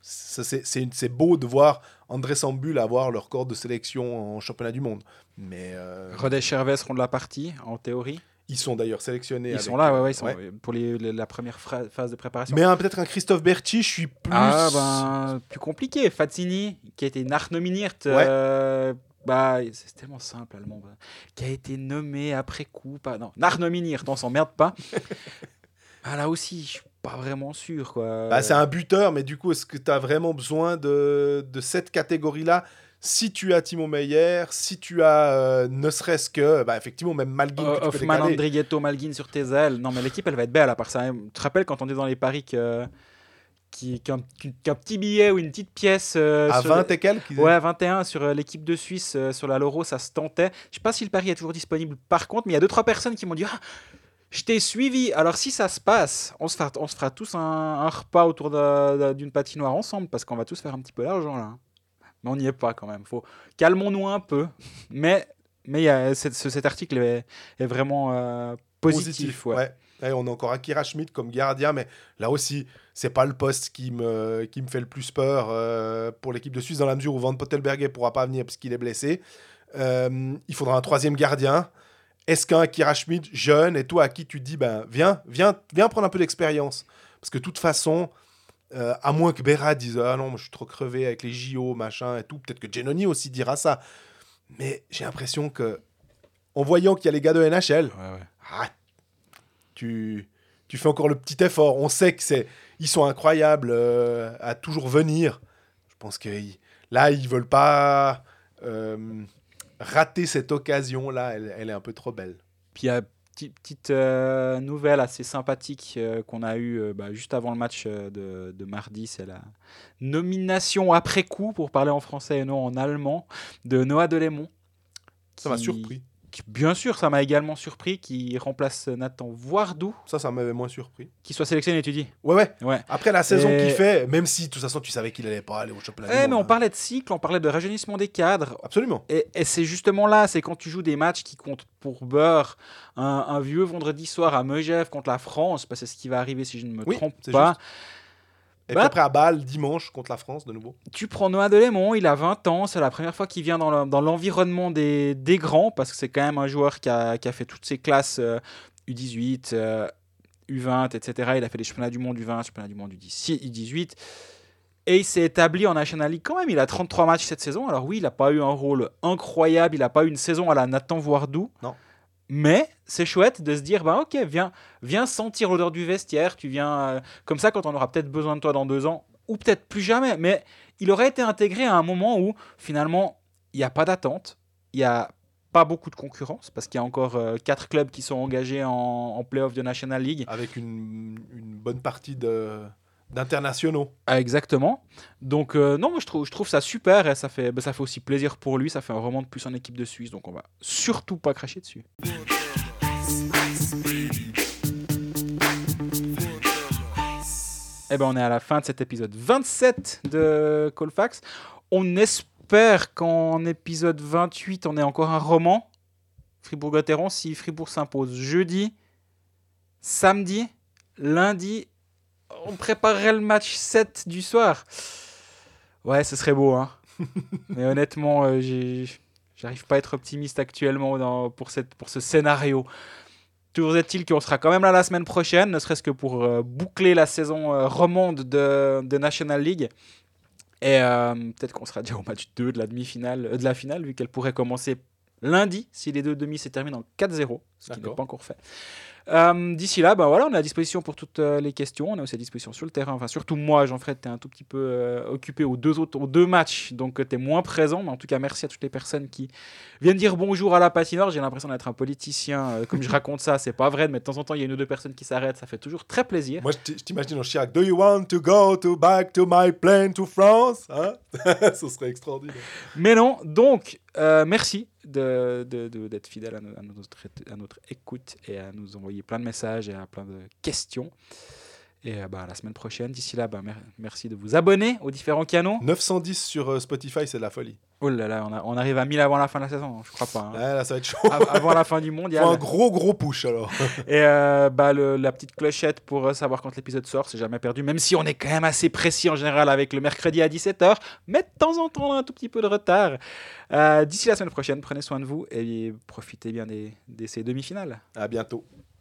S2: ça, c'est- beau de voir André Sambul avoir le record de sélection en championnat du monde. Mais euh,
S3: Rodé Chervet seront de la partie, en théorie?
S2: Ils sont d'ailleurs sélectionnés.
S3: Ils
S2: avec-
S3: sont là, ouais, ouais, ils sont
S2: ouais.
S3: pour les- les- la première phase de préparation.
S2: Mais un- peut-être un Christophe Berti, je suis plus.
S3: Ah ben plus compliqué. Fazzini qui a été nachnominiert.
S2: Ouais.
S3: euh, bah c'est tellement simple allemand. bah, qui a été nommé après coup. Pas non nachnominiert. On s'emmerde pas. ah là aussi je suis pas vraiment sûr quoi.
S2: Bah, c'est un buteur, mais du coup, est-ce que tu as vraiment besoin de, de cette catégorie-là? Si tu as Timo Meyer, si tu as euh, ne serait-ce que, bah, effectivement, même Malguin, que tu peux
S3: Hoffman,
S2: décaler.
S3: Andrighetto, Malguin sur tes ailes. Non mais l'équipe elle va être belle à part ça. Tu te rappelles quand on est dans les paris que qui- qu'un petit billet ou une petite pièce euh,
S2: à
S3: sur
S2: 20 et quelques
S3: Ouais, 21 sur euh, l'équipe de Suisse, sur la Loro, ça se tentait. Je sais pas si le pari est toujours disponible par contre, mais il y a deux trois personnes qui m'ont dit ah, Je t'ai suivi. Alors, si ça se passe, on se fera, on se fera tous un, un repas autour d'une patinoire ensemble parce qu'on va tous faire un petit peu d'argent là. Mais on n'y est pas quand même. Faut... Calmons-nous un peu. Mais, mais a, cet, ce- cet article est, est vraiment euh, positif. ouais.
S2: ouais. Ouais, on a encore Akira Schmidt comme gardien, mais là aussi, c'est pas le poste qui me, qui me fait le plus peur euh, pour l'équipe de Suisse, dans la mesure où Van Pottelberger pourra pas venir parce qu'il est blessé. Euh, il faudra un troisième gardien. Est-ce qu'un Akira Schmidt jeune et toi à qui tu dis ben viens, viens, viens prendre un peu d'expérience? Parce que de toute façon, euh, à moins que Berra dise ah non, moi, je suis trop crevé avec les JO, machin et tout, peut-être que Genoni aussi dira ça. Mais j'ai l'impression que, en voyant qu'il y a les gars de NHL,
S3: Ouais, ouais.
S2: ah, tu, tu fais encore le petit effort. On sait que c'est, ils sont incroyables euh, à toujours venir. Je pense que là, ils veulent pas euh, rater cette occasion-là. Elle, elle est un peu trop belle.
S3: Puis il y a petite, euh, nouvelle assez sympathique euh, qu'on a eue euh, bah, juste avant le match de, de mardi, c'est la nomination après coup, pour parler en français et non en allemand, de Noah Delémont.
S2: Ça m'a surpris.
S3: Bien sûr, ça m'a également surpris, qui remplace Nathan Voardou,
S2: Ça, ça m'avait moins surpris.
S3: qui soit sélectionné, tu dis?
S2: Ouais, ouais.
S3: Ouais.
S2: Après la saison
S3: Et-
S2: qu'il fait, même si de toute façon tu savais qu'il allait pas aller au championnat.
S3: Eh, mais on
S2: hein.
S3: parlait de cycle, on parlait de rajeunissement des cadres.
S2: Absolument.
S3: Et, et c'est justement là, c'est quand tu joues des matchs qui comptent pour beurre, un, un vieux vendredi soir à Megève contre la France, parce que c'est ce qui va arriver si je ne me
S2: Oui,
S3: trompe pas.
S2: juste. Et
S3: Bah-
S2: puis après à Bâle, dimanche, contre la France, de nouveau.
S3: Tu prends Noah Delémont, il a 20 ans, c'est la première fois qu'il vient dans le- dans l'environnement des, des grands, parce que c'est quand même un joueur qui a, qui a fait toutes ses classes euh, U18, euh, U20, etc. Il a fait les championnats du monde U20, championnats du monde U10 U18. Et il s'est établi en National League quand même. Il a 33 matchs cette saison. Alors oui, il n'a pas eu un rôle incroyable, il n'a pas eu une saison à la Nathan Voardou.
S2: Non.
S3: Mais c'est chouette de se dire, bah ok, viens, viens sentir l'odeur du vestiaire. Tu viens euh, comme ça quand on aura peut-être besoin de toi dans deux ans, ou peut-être plus jamais. Mais il aurait été intégré à un moment où finalement il n'y a pas d'attente, il n'y a pas beaucoup de concurrence parce qu'il y a encore euh, quatre clubs qui sont engagés en, en playoff de National League.
S2: Avec une, une bonne partie de d'internationaux.
S3: Ah, exactement. Donc euh, non, moi, je trouve, ça super et ça fait, bah, ça fait aussi plaisir pour lui. Ça fait un roman de plus en équipe de Suisse, donc on va surtout pas cracher dessus. Eh ben, on est à la fin de cet épisode 27 de Colfax. On espère qu'en épisode 28, on ait encore un roman. Fribourg-Gotteron, si Fribourg s'impose jeudi, samedi, lundi, on préparerait le match 7 du soir. Ouais, ce serait beau, hein. Mais honnêtement, euh, j'ai- j'arrive pas à être optimiste actuellement dans- pour, cette, pour ce scénario. Toujours est-il qu'on sera quand même là la semaine prochaine, ne serait-ce que pour euh, boucler la saison euh, romande de, de National League. Et euh, peut-être qu'on sera déjà au match 2 de la demi-finale, de la finale, vu qu'elle pourrait commencer lundi si les deux demi se terminent en 4-0, ce qui n'est pas encore fait. Euh, D'ici là, ben voilà, on est à disposition pour toutes euh, les questions. On est aussi à disposition sur le terrain. Enfin, surtout moi, Jean-Fred, tu es un tout petit peu euh, occupé aux deux, autres, aux deux matchs, donc tu es moins présent. Mais en tout cas, merci à toutes les personnes qui viennent dire bonjour à la patinoire. J'ai l'impression d'être un politicien. comme je raconte ça, c'est pas vrai, mais de temps en temps, il y a une ou deux personnes qui s'arrêtent. Ça fait toujours très plaisir.
S2: Moi, je t'imagine en Chirac. Do you want to go to back to my plane to France? Hein? Ce serait extraordinaire.
S3: Mais non, donc, euh, merci de- de- de- d'être fidèle à, no- à notre, à notre écoute et à nous envoyer plein de messages et à plein de questions. Et euh, bah, la semaine prochaine. D'ici là, bah, mer- merci de vous abonner aux différents canaux.
S2: 910 sur euh, Spotify, c'est de la folie.
S3: Oh là là, on, a- on arrive à 1000 avant la fin de la saison, je crois pas. hein.
S2: Ah, là, ça va être chaud.
S3: Av- avant la fin du
S2: Faut
S3: mondial.
S2: un gros, gros push alors.
S3: Et euh, bah, le- la petite clochette pour euh, savoir quand l'épisode sort, c'est jamais perdu, même si on est quand même assez précis en général avec le mercredi à 17h, mais de temps en temps on a un tout petit peu de retard. Euh, D'ici la semaine prochaine, prenez soin de vous et profitez bien des, de ces demi-finales.
S2: À bientôt.